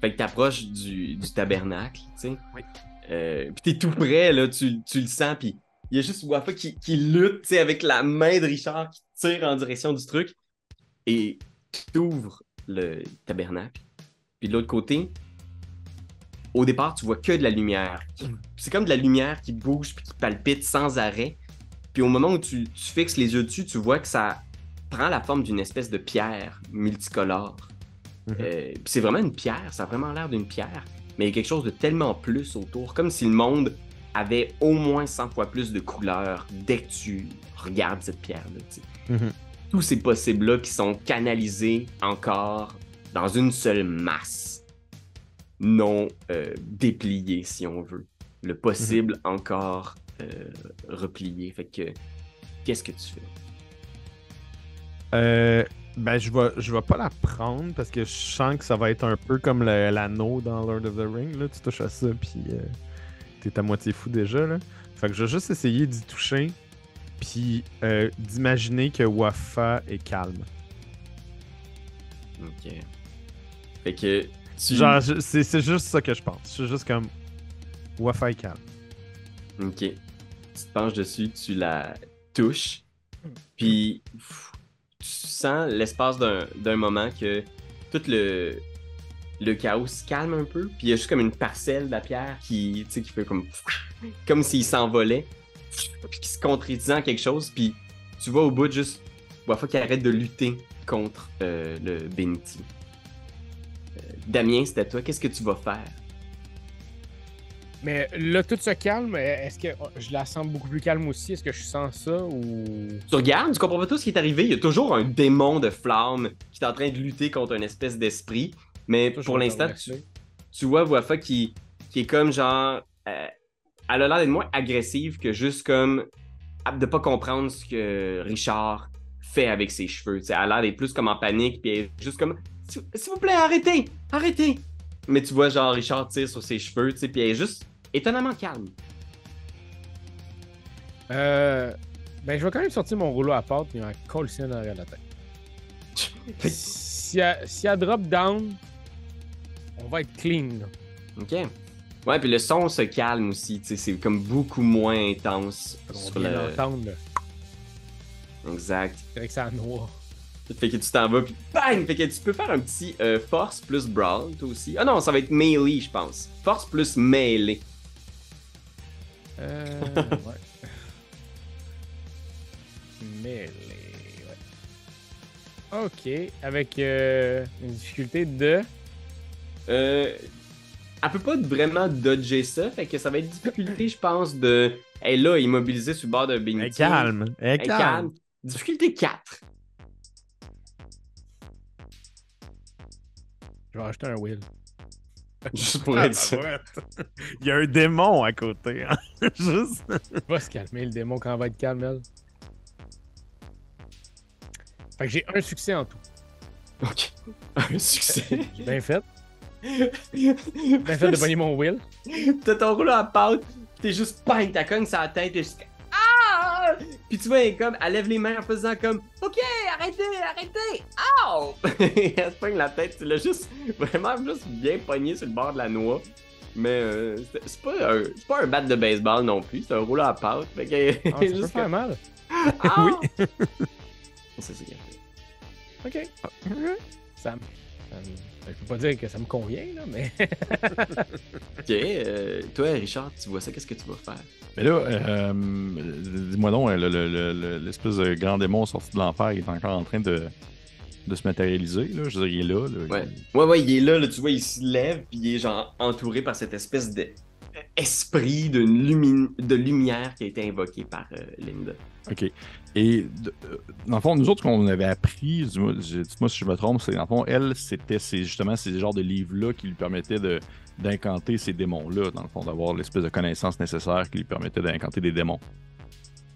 Fait que t'approches du, du tabernacle, tu sais. Oui. Euh, puis t'es tout près, là, tu, tu le sens, puis il y a juste Wafa qui, qui lutte, tu sais, avec la main de Richard qui tire en direction du truc. Et t'ouvres le tabernacle. Puis de l'autre côté, au départ, tu vois que de la lumière. C'est comme de la lumière qui bouge puis qui palpite sans arrêt. Puis au moment où tu, tu fixes les yeux dessus, tu vois que ça prend la forme d'une espèce de pierre multicolore. Mhm. Euh, c'est vraiment une pierre, ça a vraiment l'air d'une pierre, mais il y a quelque chose de tellement plus autour, comme si le monde avait au moins 100 fois plus de couleurs dès que tu regardes cette pierre-là. Mhm. Tous ces possibles-là qui sont canalisés encore dans une seule masse, non euh, dépliée, si on veut. Le possible encore euh, replié. Fait que, qu'est-ce que tu fais? Euh, ben, je vais, je vais pas la prendre parce que je sens que ça va être un peu comme l'anneau dans Lord of the Ring. Là. Tu touches à ça, puis euh, t'es à moitié fou déjà. Là. Fait que je vais juste essayer d'y toucher, puis euh, d'imaginer que Wafa est calme. Ok. Fait que tu... Genre, c'est c'est juste ça que je pense. Je suis juste comme Wafa est calme. Ok. Tu te penches dessus, tu la touches, puis tu sens l'espace d'un moment que tout le, le chaos se calme un peu, puis il y a juste comme une parcelle de la pierre qui, qui fait comme comme s'il s'envolait, puis qui se concrétisait en quelque chose, puis tu vois au bout juste Wafa qui arrête de lutter contre euh, le Beniti. Euh, Damien, à toi. Qu'est-ce que tu vas faire? Mais là, tout se calme. Est-ce que oh, je la sens beaucoup plus calme aussi? Est-ce que je sens ça ou? Tu regardes, tu comprends pas tout ce qui est arrivé. Il y a toujours un démon de flamme qui est en train de lutter contre une espèce d'esprit. Mais pour l'instant, tu, tu vois Wafa qui, qui est comme genre. euh, elle a l'air d'être moins agressive que juste comme. de pas comprendre ce que Richard fait avec ses cheveux. Elle a l'air d'être plus comme en panique, puis elle est juste comme. S'il s'il vous plaît, arrêtez! Arrêtez! Mais tu vois, genre, Richard tire sur ses cheveux, tu sais, puis elle est juste étonnamment calme. Euh, ben, je vais quand même sortir mon rouleau à pâte et en coller ça derrière la tête. Si elle, si elle drop down, on va être clean. Là. Ok. Ouais, puis le son se calme aussi, c'est comme beaucoup moins intense. On sur vient le- l'entendre. là. Exact. C'est vrai que c'est en noir. Fait que tu t'en vas, puis bang! Fait que tu peux faire un petit euh, force plus brawl, toi aussi. Ah non, ça va être melee, je pense. Force plus melee. Euh, ouais. Mêlée, ouais. Ok, avec euh, une difficulté de? Euh, elle peut pas vraiment dodger ça, fait que ça va être difficulté, je pense, de. Elle est là, immobilisée sur le bord d'un Elle est bénitier. calme. Elle Elle calme. calme. Difficulté 4. Je vais acheter un will. Juste pour Ah, être sûr. Il y a un démon à côté. hein. Juste. Va se calmer, le démon, quand elle va être calme, elle. Fait que j'ai un succès en tout. Ok. Un succès. J'ai bien fait. Bien fait de pogner mon will. T'as ton rouleau à pâte, t'es juste bang, ta cogne sur la tête, t'es juste. Puis tu vois, elle, comme, elle lève les mains en faisant comme Ok, arrêtez, arrêtez! Ow! elle se pogne la tête, tu l'as juste vraiment juste bien pogné sur le bord de la noix. Mais euh, c'est- c'est pas, un- c'est pas un bat de baseball non plus, c'est un rouleau à pâte. Fait que. Ah, ça peut juste faire comme, mal. Ah! Oui. C'est qu'elle fait. Ok. Ça me. Je peux pas dire que ça me convient, là, mais. Ok, euh, toi, Richard, tu vois ça, qu'est-ce que tu vas faire? Mais là, euh, dis-moi donc, le- le- le- le- l'espèce de grand démon sorti de l'enfer, il est encore en train de, de se matérialiser. Là. Je veux dire, il est là. là. Ouais. Ouais, ouais, il est là, là, tu vois, il se lève, puis il est genre entouré par cette espèce de esprit de, lumi- de lumière qui a été invoqué par euh, Linda. OK. Et euh, dans le fond, nous autres, qu'on avait appris, dis-moi si je me trompe, c'est dans le fond, elle, c'était justement ces genres de livres-là qui lui permettaient de d'incanter ces démons-là, dans le fond, d'avoir l'espèce de connaissance nécessaire qui lui permettait d'incanter des démons.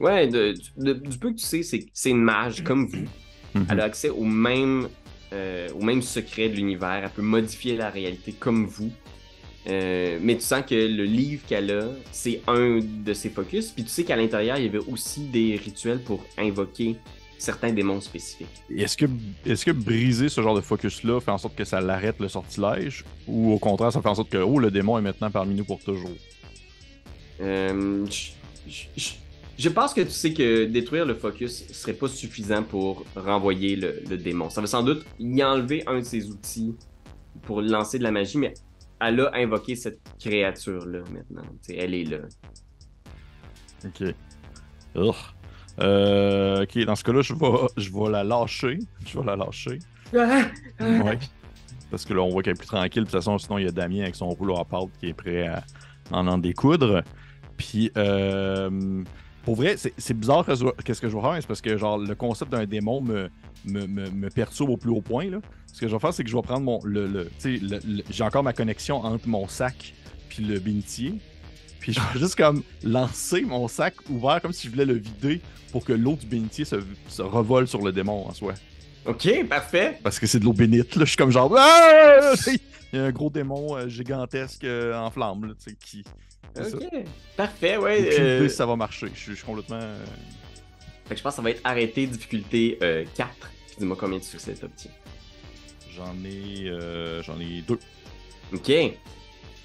Ouais, de- de- du peu que tu sais, c'est une mage comme vous. Mhm. Elle a accès au même, euh, au même secret de l'univers. Elle peut modifier la réalité comme vous. Euh, mais tu sens que le livre qu'elle a, c'est un de ses focus. Puis tu sais qu'à l'intérieur, il y avait aussi des rituels pour invoquer certains démons spécifiques. Est-ce que, est que briser ce genre de focus-là fait en sorte que ça l'arrête le sortilège? Ou au contraire, ça fait en sorte que oh, le démon est maintenant parmi nous pour toujours? Euh, je- je- je- je pense que tu sais que détruire le focus serait pas suffisant pour renvoyer le, le démon. Ça va sans doute y enlever un de ses outils pour lancer de la magie, mais elle a invoqué cette créature-là maintenant. Tu sais, elle est là. Ok. Ugh. Euh, ok, dans ce cas-là, je vais, je vais la lâcher. Je vais la lâcher. Ouais. Parce que là, on voit qu'elle est plus tranquille. De toute façon, sinon, il y a Damien avec son rouleau à pâte qui est prêt à en en découdre. Puis, euh, pour vrai, c'est bizarre qu'est-ce que je vais faire, c'est parce que genre le concept d'un démon me, me, me, me perturbe au plus haut point. Là. Ce que je vais faire, c'est que je vais prendre mon. Le, le, le- le- J'ai encore ma connexion entre mon sac puis le bénitier. Puis je vais juste comme lancer mon sac ouvert comme si je voulais le vider pour que l'eau du bénitier se, se revole sur le démon en soi. Ok, parfait. Parce que c'est de l'eau bénite, là. Je suis comme genre. Ah! Il y a un gros démon euh, gigantesque euh, en flamme, là, tu sais, qui. Ok. Parfait, ouais. Ça va marcher. Je suis complètement. Fait que je pense que ça va être arrêté, difficulté euh, 4. Dis-moi combien de succès t'obtiens. J'en ai. J'en ai deux. Ok.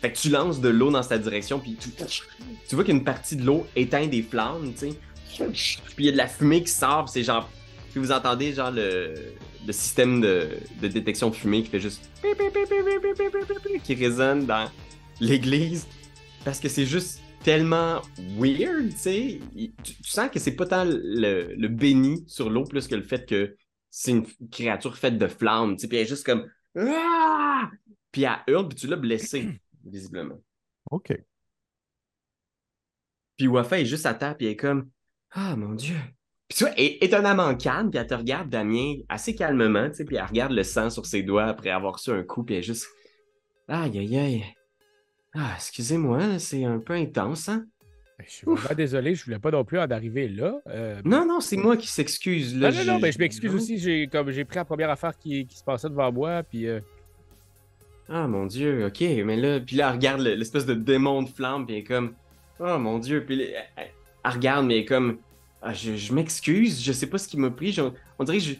Fait que tu lances de l'eau dans sa direction, puis tu, tu vois qu'une partie de l'eau éteint des flammes, tu sais. Puis il y a de la fumée qui sort, c'est genre. Puis vous entendez, genre, le, système de, de détection de fumée qui fait juste. qui résonne dans l'église. Parce que c'est juste tellement weird, tu sais. Tu, sens que c'est pas tant le, le béni sur l'eau plus que le fait que c'est une créature faite de flammes, tu sais. Puis elle est juste comme. Ah! Puis elle hurle, puis tu l'as blessé, visiblement. Ok. Puis Wafa est juste à terre, puis elle est comme Ah mon Dieu. Puis tu vois, elle est étonnamment calme, puis elle te regarde, Damien, assez calmement, tu sais, puis elle regarde le sang sur ses doigts après avoir reçu un coup, puis elle est juste Aïe, aïe, aïe. Ah, excusez-moi, c'est un peu intense, hein? Ben, Je suis vraiment désolé, je voulais pas non plus en arriver là. Euh, Non, non, c'est moi qui s'excuse, là. non, non, non, mais je m'excuse aussi. J'ai comme j'ai pris la première affaire qui, qui se passait devant moi, puis euh, Ah mon dieu, ok, mais là, puis là, elle regarde le- l'espèce de démon de flamme, puis elle est comme, oh mon dieu, puis elle, elle- elle regarde, mais elle est comme, ah, je, je m'excuse, je sais pas ce qui m'a pris, je- on dirait que je,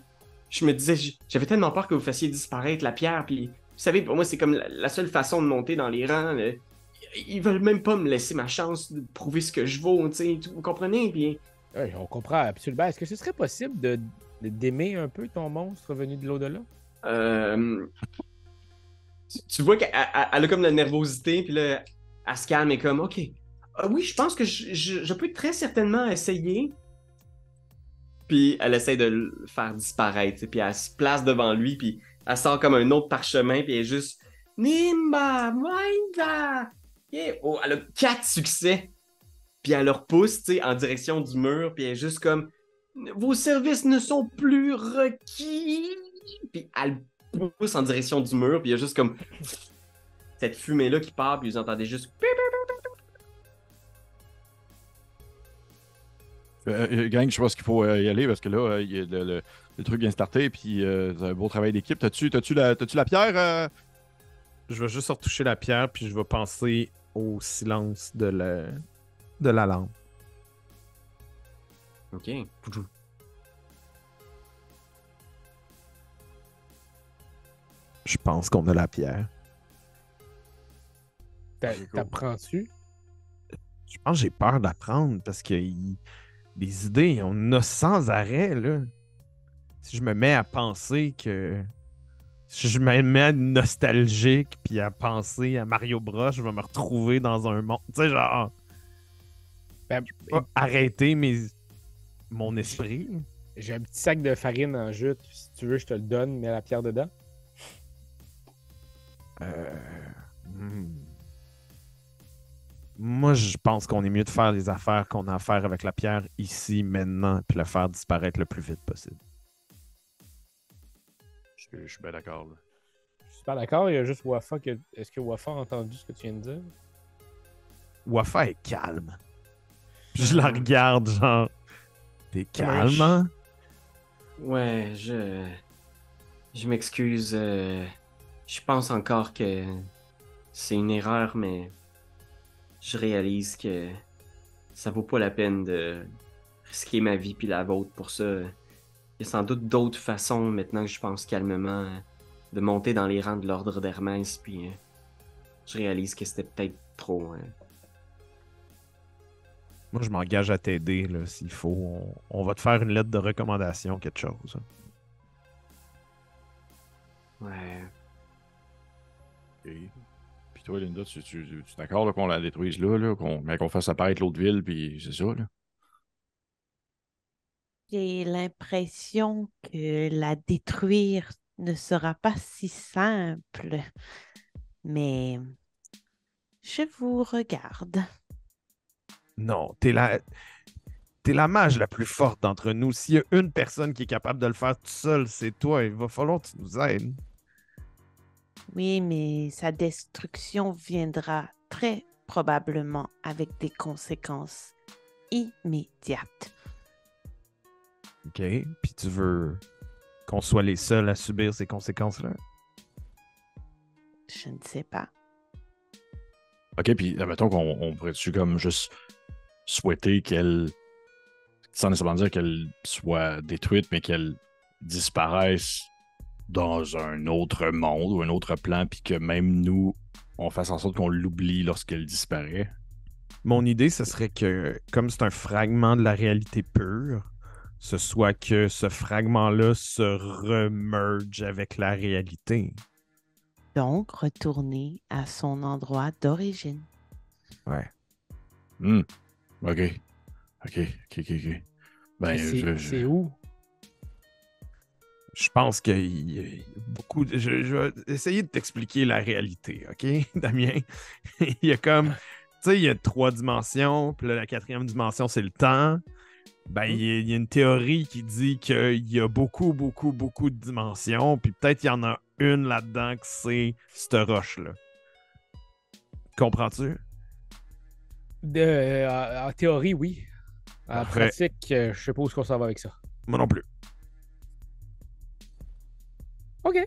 je me disais, j'avais tellement peur que vous fassiez disparaître la pierre, puis savez, pour moi, c'est comme la, la seule façon de monter dans les rangs, là. ils veulent même pas me laisser ma chance de prouver ce que je vaux, tu sais, vous comprenez, puis ouais, on comprend absolument. Est-ce que ce serait possible de d'aimer un peu ton monstre venu de l'au-delà? Euh, tu- tu vois qu'elle elle- elle a comme de la nervosité, puis là, elle se calme et comme, OK. Ah oui, je pense que je, je- je peux très certainement essayer. Puis elle essaie de le faire disparaître, puis elle se place devant lui, puis elle sort comme un autre parchemin, puis elle est juste Nimba, Maïda! Yeah. Oh, elle a quatre succès. Puis elle leur pousse, tu sais, en direction du mur, puis elle est juste comme Vos services ne sont plus requis. Puis elle pousse en direction du mur, puis il y a juste comme cette fumée-là qui part, puis vous entendez juste. Euh, euh, gang, je pense qu'il faut euh, y aller parce que là, il y a le- le truc vient de starter, puis euh, c'est un beau travail d'équipe. T'as-tu t'as-tu la, t'as-tu la pierre? euh? Je vais juste retoucher la pierre, puis je vais penser au silence de la, de la lampe. Ok. Je pense qu'on a la pierre. T'a-. T'apprends-tu? Je pense que j'ai peur d'apprendre parce que il- les idées, on en a sans arrêt, là. Si je me mets à penser que. Si je me mets à être nostalgique puis à penser à Mario Bros, je vais me retrouver dans un monde. Tu sais, genre. Ben, pas arrêter mes... mon esprit. J'ai un petit sac de farine en jute. Si tu veux, je te le donne, mets la pierre dedans. Euh, hmm. Moi, je pense qu'on est mieux de faire les affaires qu'on a à faire avec la pierre ici, maintenant, puis la faire disparaître le plus vite possible. Je, je suis bien d'accord. là. Je suis pas d'accord, il y a juste Wafa. Que... Est-ce que Wafa a entendu ce que tu viens de dire? Wafa est calme. Puis je la regarde, genre. T'es calme, hein? Ouais, je. Je m'excuse. euh, Je pense encore que c'est une erreur, mais je réalise que ça vaut pas la peine de risquer ma vie puis la vôtre pour ça. Il y a sans doute d'autres façons, maintenant que je pense calmement, euh, de monter dans les rangs de l'ordre d'Hermès, puis euh, je réalise que c'était peut-être trop. hein. Moi, je m'engage à t'aider, là, s'il faut. On, on va te faire une lettre de recommandation, quelque chose. Ouais. Ok. Puis toi, Linda, tu, tu, tu es d'accord qu'on la détruise là, là qu'on, mais qu'on fasse apparaître l'autre ville, puis c'est ça, là? J'ai l'impression que la détruire ne sera pas si simple. Mais je vous regarde. Non, t'es la. T'es la mage la plus forte d'entre nous. S'il y a une personne qui est capable de le faire tout seul, c'est toi. Il va falloir que tu nous aides. Oui, mais sa destruction viendra très probablement avec des conséquences immédiates. OK? Puis tu veux qu'on soit les seuls à subir ces conséquences-là? Je ne sais pas. OK, puis admettons qu'on on pourrait-tu comme juste souhaiter qu'elle, sans nécessairement dire qu'elle soit détruite, mais qu'elle disparaisse dans un autre monde ou un autre plan, puis que même nous, on fasse en sorte qu'on l'oublie lorsqu'elle disparaît? Mon idée, ce serait que, comme c'est un fragment de la réalité pure, ce soit que ce fragment-là se remerge avec la réalité. Donc, retourner à son endroit d'origine. Ouais. Hmm. OK. OK, OK, OK, OK. Ben, C'est je- où? Je pense qu'il y a beaucoup de... Je, je vais essayer de t'expliquer la réalité, OK, Damien? Il y a comme sais, il y a trois dimensions, puis là, la quatrième dimension, c'est le temps. Ben, il y, a- il y a une théorie qui dit qu'il y a beaucoup, beaucoup, beaucoup de dimensions, puis peut-être il y en a une là-dedans que c'est cette roche-là. Comprends-tu? De, euh, en théorie, oui. En pratique, euh, je sais pas où est-ce qu'on s'en va avec ça. Moi non plus. OK.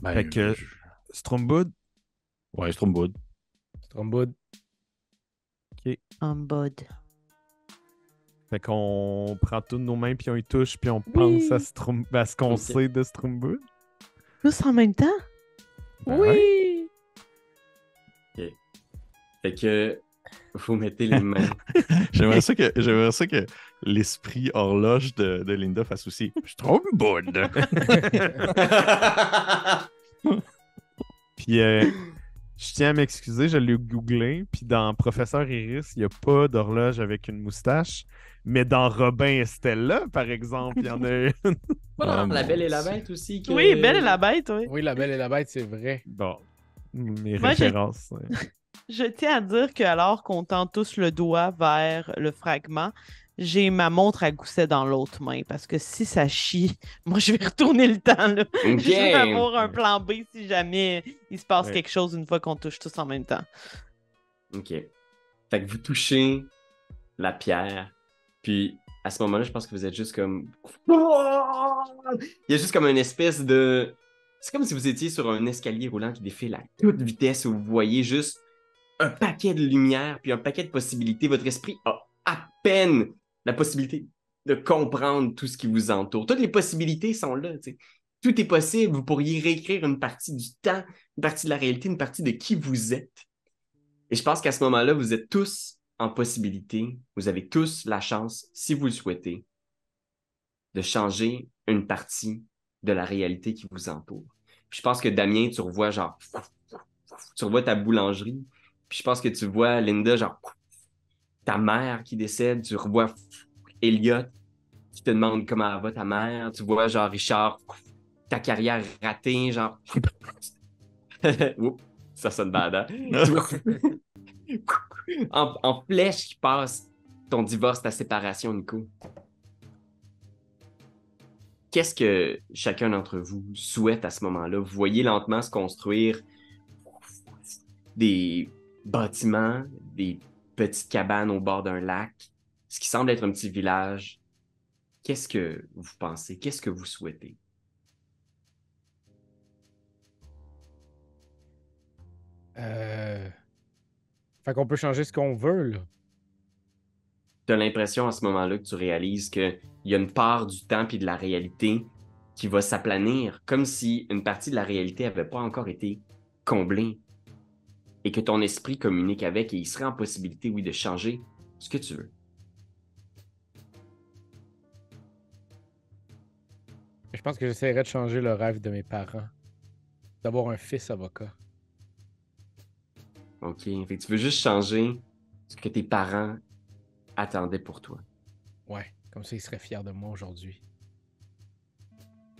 Ben, Fait que- je- Stromboud, Ouais, Stromboud. Stromboud. En bod. Fait qu'on prend toutes nos mains, puis on y touche, puis on pense à, ce qu'on sait de Stromboud. Tous en même temps? Ben ouais. oui! Fait que vous mettez les mains. J'aimerais ça que, j'aimerais ça que l'esprit horloge de, de Linda fasse aussi Stromboud. Puis euh, je tiens à m'excuser, je l'ai googlé. Puis dans Professeur Iris, il n'y a pas d'horloge avec une moustache. Mais dans Robin et Stella, par exemple, il y en a une. Pas dans Ah, La Belle et la. Bête aussi. que- Oui, Belle et la Bête, oui. Oui, la belle et la bête, c'est vrai. Bon, mes Moi, références. ouais. Je tiens à dire que alors qu'on tend tous le doigt vers le fragment, j'ai ma montre à gousset dans l'autre main parce que si ça chie, moi je vais retourner le temps. Là. Je vais avoir un plan B si jamais il se passe Ouais. quelque chose une fois qu'on touche tous en même temps. Ok. Fait que vous touchez la pierre, puis à ce moment-là, je pense que vous êtes juste comme. Il y a juste comme une espèce de. C'est comme si vous étiez sur un escalier roulant qui défile à toute vitesse où vous voyez juste un paquet de lumière, puis un paquet de possibilités. Votre esprit a à peine la possibilité de comprendre tout ce qui vous entoure. Toutes les possibilités sont là. Tout est possible. Vous pourriez réécrire une partie du temps, une partie de la réalité, une partie de qui vous êtes. Et je pense qu'à ce moment-là, vous êtes tous en possibilité, vous avez tous la chance, si vous le souhaitez, de changer une partie de la réalité qui vous entoure. Puis je pense que Damien, tu revois genre, tu revois ta boulangerie, puis je pense que tu vois Linda, genre, ta mère qui décède, tu revois Elliot qui te demande comment va ta mère, tu vois genre Richard, ta carrière ratée, genre. Oups, ça sonne bad, hein? Tu en flèche qui passe ton divorce, ta séparation, Nico. Qu'est-ce que chacun d'entre vous souhaite à ce moment-là? Vous voyez lentement se construire des bâtiments, des petites cabanes au bord d'un lac, ce qui semble être un petit village. Qu'est-ce que vous pensez? Qu'est-ce que vous souhaitez? Euh... Fait qu'on peut changer ce qu'on veut, là. tu as l'impression à ce moment-là que tu réalises qu'il y a une part du temps et de la réalité qui va s'aplanir, comme si une partie de la réalité n'avait pas encore été comblée et que ton esprit communique avec et il serait en possibilité, oui, de changer ce que tu veux. Je pense que j'essaierais de changer le rêve de mes parents. D'avoir un fils avocat. OK? Fait que tu veux juste changer ce que tes parents attendaient pour toi. Ouais, comme ça, ils seraient fiers de moi aujourd'hui.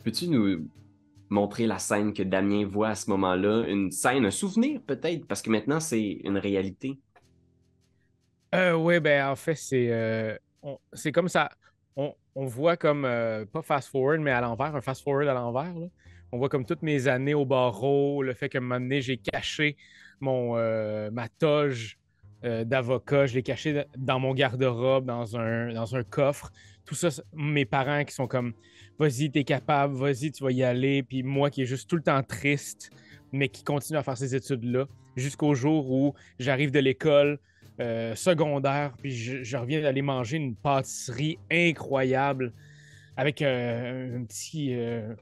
Peux-tu nous montrer la scène que Damien voit à ce moment-là? Une scène, un souvenir peut-être, parce que maintenant c'est une réalité. Euh, oui, ben en fait, c'est euh, c'est comme ça. On, on voit comme, euh, pas fast-forward, mais à l'envers, un fast-forward à l'envers. On voit comme toutes mes années au barreau, le fait que un moment donné, j'ai caché mon, euh, ma toge d'avocat, je l'ai caché dans mon garde-robe, dans un, dans un coffre. Tout ça, mes parents qui sont comme, vas-y, t'es capable, vas-y, tu vas y aller. Puis moi qui est juste tout le temps triste, mais qui continue à faire ces études-là, jusqu'au jour où j'arrive de l'école, euh, secondaire, puis je, reviens d'aller manger une pâtisserie incroyable avec euh, un petit, euh,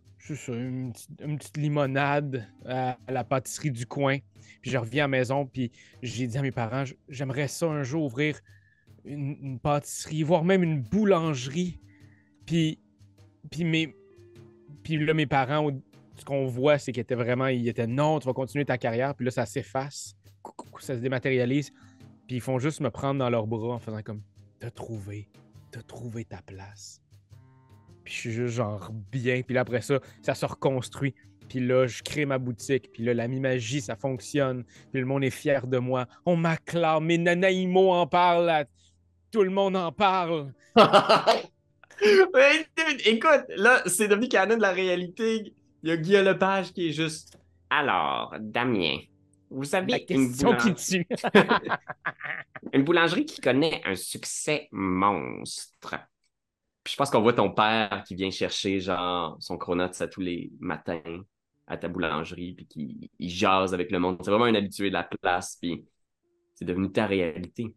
une, petite- limonade à, à la pâtisserie du coin. Puis je reviens à la maison, puis j'ai dit à mes parents, j'aimerais ça un jour ouvrir une, pâtisserie, voire même une boulangerie. Puis, puis, mes, puis là, mes parents, ce qu'on voit, c'est qu'ils étaient vraiment, ils étaient non, tu vas continuer ta carrière, puis là, ça s'efface, ça se dématérialise. Puis ils font juste me prendre dans leurs bras en faisant comme T'as trouvé, t'as trouvé ta place. Puis je suis juste genre bien. Puis là, après ça, ça se reconstruit. Puis là, je crée ma boutique. Puis là, la mi-magie, ça fonctionne. Puis le monde est fier de moi. On m'acclame. Mes Nanaïmo en parlent. là. Tout le monde en parle. Écoute, là, c'est devenu canon de la réalité. Il y a Guillaume Lepage qui est juste. Alors, Damien, vous avez La une, qui boulangerie- tue. une boulangerie qui connaît un succès monstre. Puis je pense qu'on voit ton père qui vient chercher genre son chronote à tous les matins à ta boulangerie, puis qui il jase avec le monde. C'est vraiment un habitué de la place, puis c'est devenu ta réalité.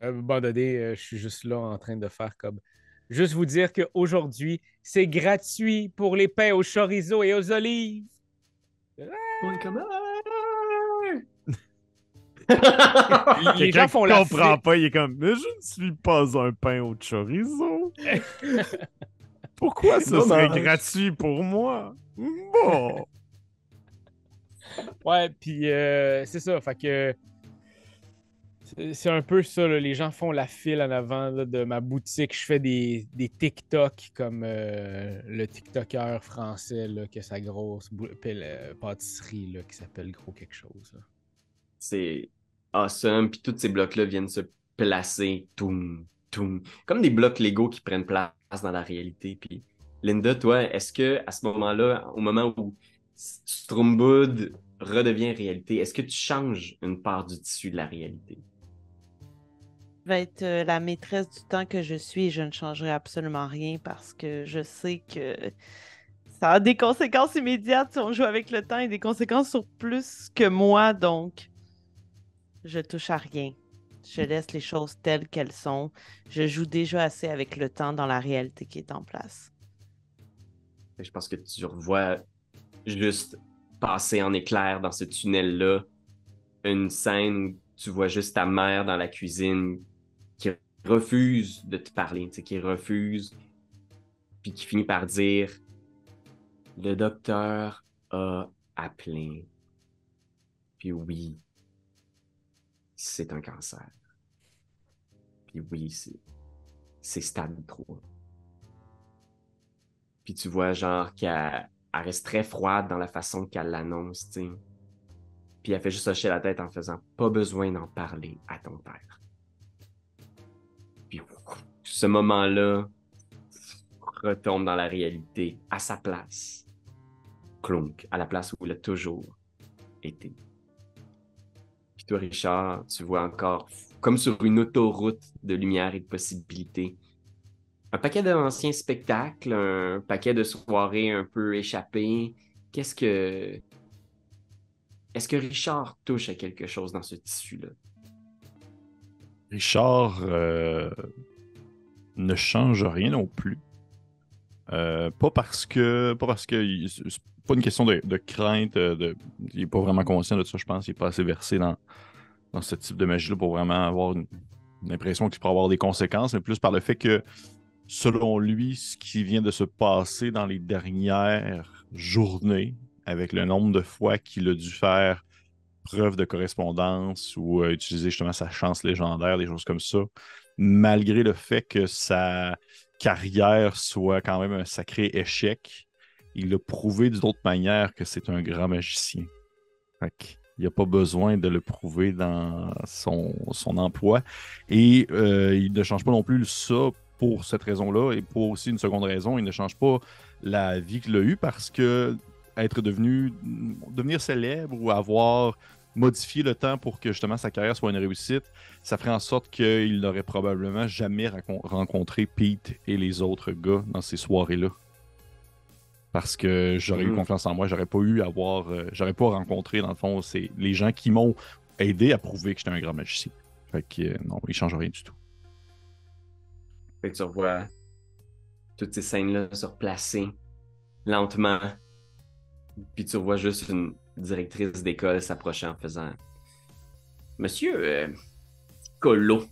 À un moment donné, euh, je suis juste là en train de faire comme. Juste vous dire qu'aujourd'hui, c'est gratuit pour les pains au chorizo et aux olives. On est comme, Les Quelqu'un gens font la comprend file. pas, il est comme Mais je ne suis pas un pain au chorizo. Pourquoi ce serait gratuit pour moi? Bon. Ouais, puis euh, c'est ça. Fait que. C'est- C'est un peu ça, les gens font la file en avant de ma boutique. Je fais des, des TikTok comme euh, le TikToker français là, qui a sa grosse euh, pâtisserie qui s'appelle Gros quelque chose. c'est awesome. Puis tous ces blocs-là viennent se placer, comme des blocs Lego qui prennent place dans la réalité. Puis Linda, toi, est-ce que à ce moment-là, au moment où S- Strumbud redevient réalité, est-ce que tu changes une part du tissu de la réalité? Vais être euh, la maîtresse du temps que je suis et je ne changerai absolument rien parce que je sais que ça a des conséquences immédiates si on joue avec le temps et des conséquences sur plus que moi, donc je touche à rien. Je laisse les choses telles qu'elles sont. Je joue déjà assez avec le temps dans la réalité qui est en place. Je pense que tu revois juste passer en éclair dans ce tunnel-là une scène où tu vois juste ta mère dans la cuisine qui refuse de te parler, qui refuse, puis qui finit par dire Le docteur a appelé. Puis oui, c'est un cancer. Puis oui, c'est, stade 3. Puis tu vois, genre, qu'elle elle reste très froide dans la façon qu'elle l'annonce. Puis elle fait juste hocher la tête en faisant Pas besoin d'en parler à ton père. Ce moment-là retombe dans la réalité, à sa place. Clonk, à la place où il a toujours été. Puis toi, Richard, tu vois encore, comme sur une autoroute de lumière et de possibilités, un paquet d'anciens spectacles, un paquet de soirées un peu échappées. Qu'est-ce que. Est-ce que Richard touche à quelque chose dans ce tissu-là? Richard euh, ne change rien non plus. Euh, pas parce que. Pas parce que. C'est pas une question de, crainte. euh, il n'est pas vraiment conscient de ça, je pense. Il n'est pas assez versé dans, dans ce type de magie-là pour vraiment avoir une impression qu'il pourrait avoir des conséquences, mais plus par le fait que, selon lui, ce qui vient de se passer dans les dernières journées, avec le nombre de fois qu'il a dû faire preuve de correspondance ou euh, utiliser justement sa chance légendaire, des choses comme ça, malgré le fait que sa carrière soit quand même un sacré échec, il a prouvé d'une autre manière que c'est un grand magicien. Qu'il n'y a pas besoin de le prouver dans son, son emploi. Et euh, il ne change pas non plus ça pour cette raison-là. Et pour aussi une seconde raison, il ne change pas la vie qu'il a eue parce que être devenu devenir célèbre ou avoir modifié le temps pour que justement sa carrière soit une réussite, ça ferait en sorte qu'il n'aurait probablement jamais rencontré Pete et les autres gars dans ces soirées-là. Parce que j'aurais eu Mhm. confiance en moi, j'aurais pas eu à avoir, euh, j'aurais pas rencontré dans le fond c'est les gens qui m'ont aidé à prouver que j'étais un grand magicien. Fait que euh, non, il change rien du tout. Fait que tu revois toutes ces scènes-là se replacer lentement. Puis tu revois juste une directrice d'école s'approcher en faisant Monsieur euh, Colo,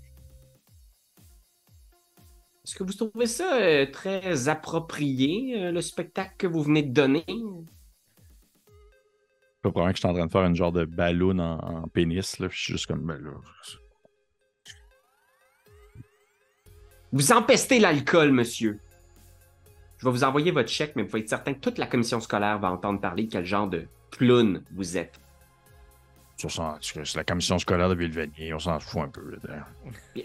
est-ce que vous trouvez ça euh, très approprié, euh, le spectacle que vous venez de donner? Pas probablement que je suis en train de faire une genre de ballon en, en pénis. Là. puis Je suis juste comme ben. Vous empestez l'alcool, monsieur. Je vais vous envoyer votre chèque, mais vous pouvez être certain que toute la commission scolaire va entendre parler de quel genre de clown vous êtes. C'est la commission scolaire de Villevanier, on s'en fout un peu.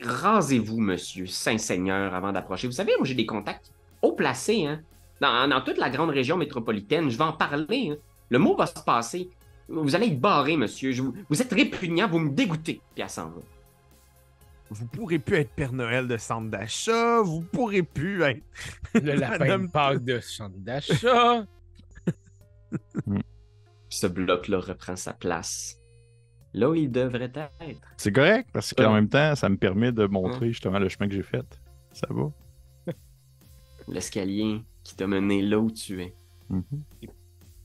rasez-vous, monsieur Saint-Seigneur, avant d'approcher. Vous savez, moi, j'ai des contacts haut placés, hein. Dans, dans toute la grande région métropolitaine. Je vais en parler, hein. Le mot va se passer. Vous allez être barré, monsieur. Je vous, vous êtes répugnant, vous me dégoûtez. Puis elle s'en va. Vous pourrez plus être Père Noël de centre d'achat, vous pourrez plus être. Le lapin de Pâques de centre d'achat. Ce bloc-là reprend sa place. Là où il devrait être. C'est correct, parce qu'en Ouais. même temps, ça me permet de montrer justement le chemin que j'ai fait. Ça va. L'escalier qui t'a mené là où tu es. Mhm.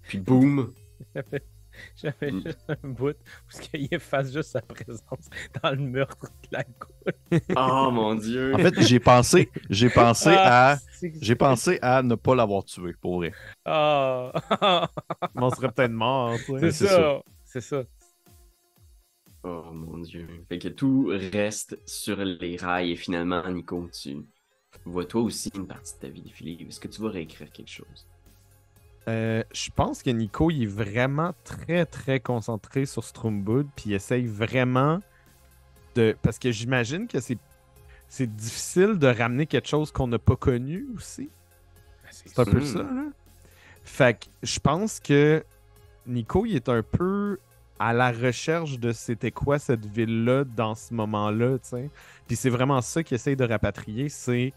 Puis boum, J'avais Mm. juste un bout où qu'il efface juste sa présence dans le meurtre de la cour. Oh mon dieu. En fait, j'ai pensé, j'ai pensé Ah, à, j'ai pensé à ne pas l'avoir tué, pour vrai. Ah, On serait peut-être mort, tu sais. c'est c'est ça. C'est ça. Oh mon dieu. Fait que tout reste sur les rails et finalement, Nico, tu vois toi aussi une partie de ta vie défiler. Est-ce que tu vas réécrire quelque chose? Euh, je pense que Nico, il est vraiment très, très concentré sur Stromboud, puis il essaye vraiment de... Parce que j'imagine que c'est c'est difficile de ramener quelque chose qu'on n'a pas connu aussi. C'est un peu ça, là. Fait que je pense que Nico, il est un peu à la recherche de c'était quoi cette ville-là dans ce moment-là, tu sais. Puis c'est vraiment ça qu'il essaye de rapatrier, c'est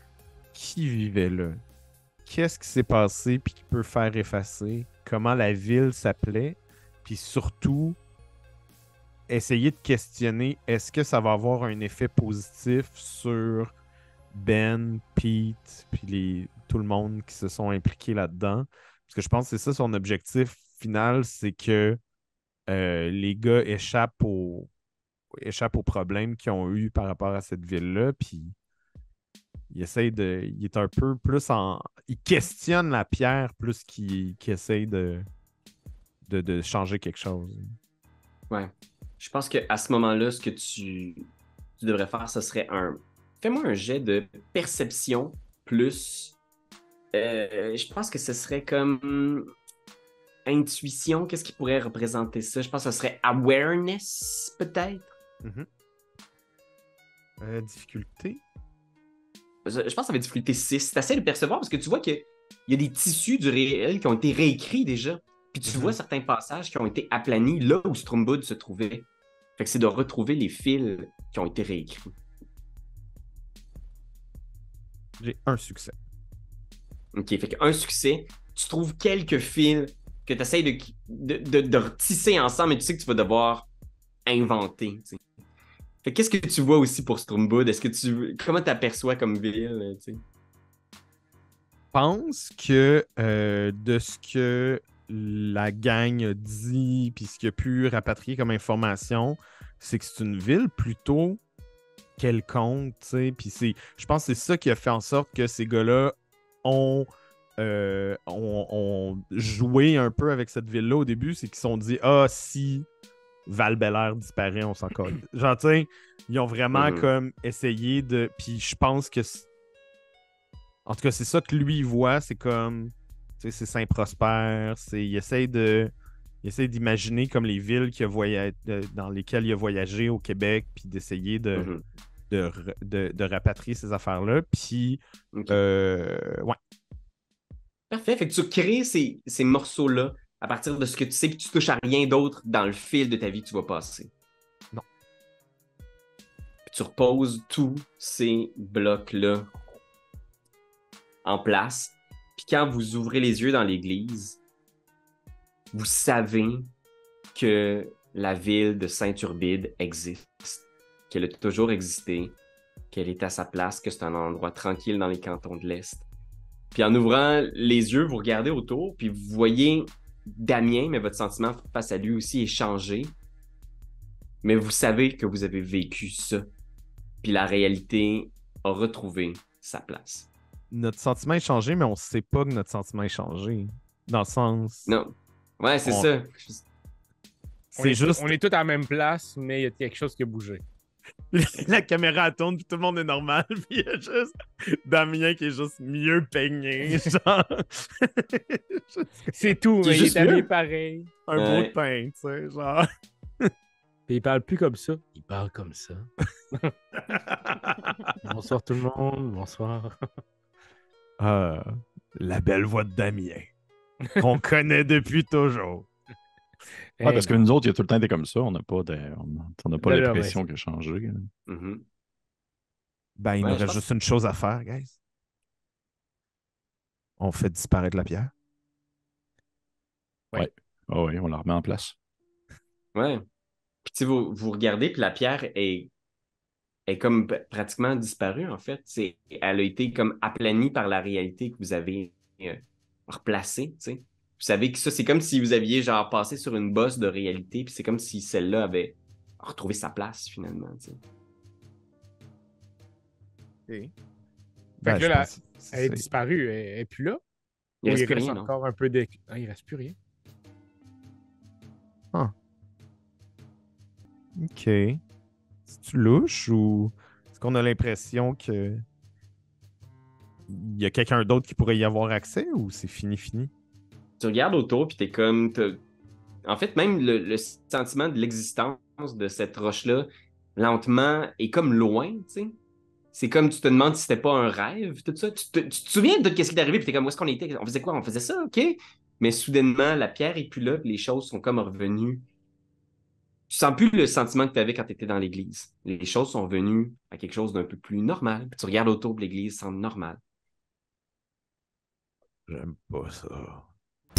qui vivait là. Qu'est-ce qui s'est passé puis qui peut faire effacer, comment la ville s'appelait, puis surtout essayer de questionner est-ce que ça va avoir un effet positif sur Ben, Pete, puis tout le monde qui se sont impliqués là-dedans? Parce que je pense que c'est ça son objectif final, c'est que euh, les gars échappent échappent aux problèmes qu'ils ont eu par rapport à cette ville-là, puis il essaye de. Il est un peu plus en. Il questionne la pierre plus qu'il qu'il essaye de, de, de changer quelque chose. Ouais. Je pense qu'à ce moment-là, ce que tu, tu devrais faire, ce serait un. Fais-moi un jet de perception plus. euh, je pense que ce serait comme. Intuition. Qu'est-ce qui pourrait représenter ça? Je pense que ce serait awareness, peut-être? Euh, difficulté. Je pense que ça va être difficulté 6. C'est assez de percevoir parce que tu vois qu'il y a des tissus du réel qui ont été réécrits déjà. Puis tu Mhm. vois certains passages qui ont été aplanis là où Stromboud se trouvait. Fait que c'est de retrouver les fils qui ont été réécrits. J'ai un succès. OK, fait qu'un succès, tu trouves quelques fils que tu essaies de, de, de, de retisser ensemble, mais tu sais que tu vas devoir inventer. Qu'est-ce que tu vois aussi pour Stromboud? Est-ce que tu. Comment t'aperçois comme ville? sais? pense que euh, de ce que la gang a dit, puis ce qu'il a pu rapatrier comme information, c'est que c'est une ville plutôt quelconque, tu sais. Je pense que c'est ça qui a fait en sorte que ces gars-là ont, euh, ont, ont joué un peu avec cette ville-là au début, c'est qu'ils se sont dit ah si val disparaît, on s'en colle. Genre, tu sais, ils ont vraiment Mhm. comme essayé de. Puis je pense que en tout cas, c'est ça que lui il voit, c'est comme, tu sais, c'est Saint-Prosper, c'est, il essaye de, il essaye d'imaginer comme les villes qu'il a dans lesquelles il a voyagé au Québec, puis d'essayer de, Mhm. de, re- de- de rapatrier ces affaires-là, puis, euh, ouais, Parfait. Fait que tu crées ces, ces morceaux-là à partir de ce que tu sais, puis tu touches à rien d'autre dans le fil de ta vie que tu vas passer. Non. Puis tu reposes tous ces blocs-là en place. Puis quand vous ouvrez les yeux dans l'église, vous savez que la ville de Saint-Urbide existe, qu'elle a toujours existé, qu'elle est à sa place, que c'est un endroit tranquille dans les cantons de l'Est. Puis en ouvrant les yeux, vous regardez autour, puis vous voyez Damien, mais votre sentiment face à lui aussi est changé. Mais vous savez que vous avez vécu ça. Puis la réalité a retrouvé sa place. notre sentiment est changé, mais on sait pas que notre sentiment est changé. Dans le sens. Non. Ouais, c'est On- ça. On C'est est, juste. on est tous à la même place, mais il y a quelque chose qui a bougé. la caméra tourne, puis tout le monde est normal, puis il y a juste Damien qui est juste mieux peigné, genre. C'est tout, il est habillé mieux. pareil. un beau Ouais. teint, tu sais, genre. Puis il parle plus comme ça. Il parle comme ça. Bonsoir tout le monde, bonsoir. Ah, la belle voix de Damien, qu'on connaît depuis toujours. Ouais, parce que nous autres, il y a tout le temps été comme ça. On n'a pas, de- on on n'a pas l'impression qu'il a changé. Mhm. Ben, il Ouais, nous reste juste une chose à faire, guys. On fait disparaître la pierre. Ah oui, on la remet en place. Ouais. Puis tu sais, vous, vous regardez, puis la pierre est, est comme pratiquement disparue, en fait. C'est, elle a été comme aplanie par la réalité que vous avez euh, replacée, tu sais. Vous savez que ça, c'est comme si vous aviez genre passé sur une bosse de réalité, puis c'est comme si celle-là avait retrouvé sa place, finalement, tu sais. Fait Ben, que là, que Elle est disparue, elle elle est plus là? Il Ou reste il plus reste rien, non? encore un peu de. Ah, il reste plus rien. OK. C'est-tu louche ou est-ce qu'on a l'impression que il y a quelqu'un d'autre qui pourrait y avoir accès ou c'est fini, fini? Tu regardes autour, puis t'es comme. En fait, même le, sentiment de l'existence de cette roche-là, lentement, est comme loin, tu sais. C'est comme tu te demandes si c'était pas un rêve, tout ça. Tu te, souviens de ce qui est arrivé, puis t'es comme, où est-ce qu'on était? On faisait quoi? On faisait ça, OK? Mais soudainement, la pierre est plus là, les choses sont comme revenues. Tu sens plus le sentiment que tu avais quand tu étais dans l'église. Les choses sont revenues à quelque chose d'un peu plus normal. Puis tu regardes autour de l'église, semble normal. J'aime pas ça.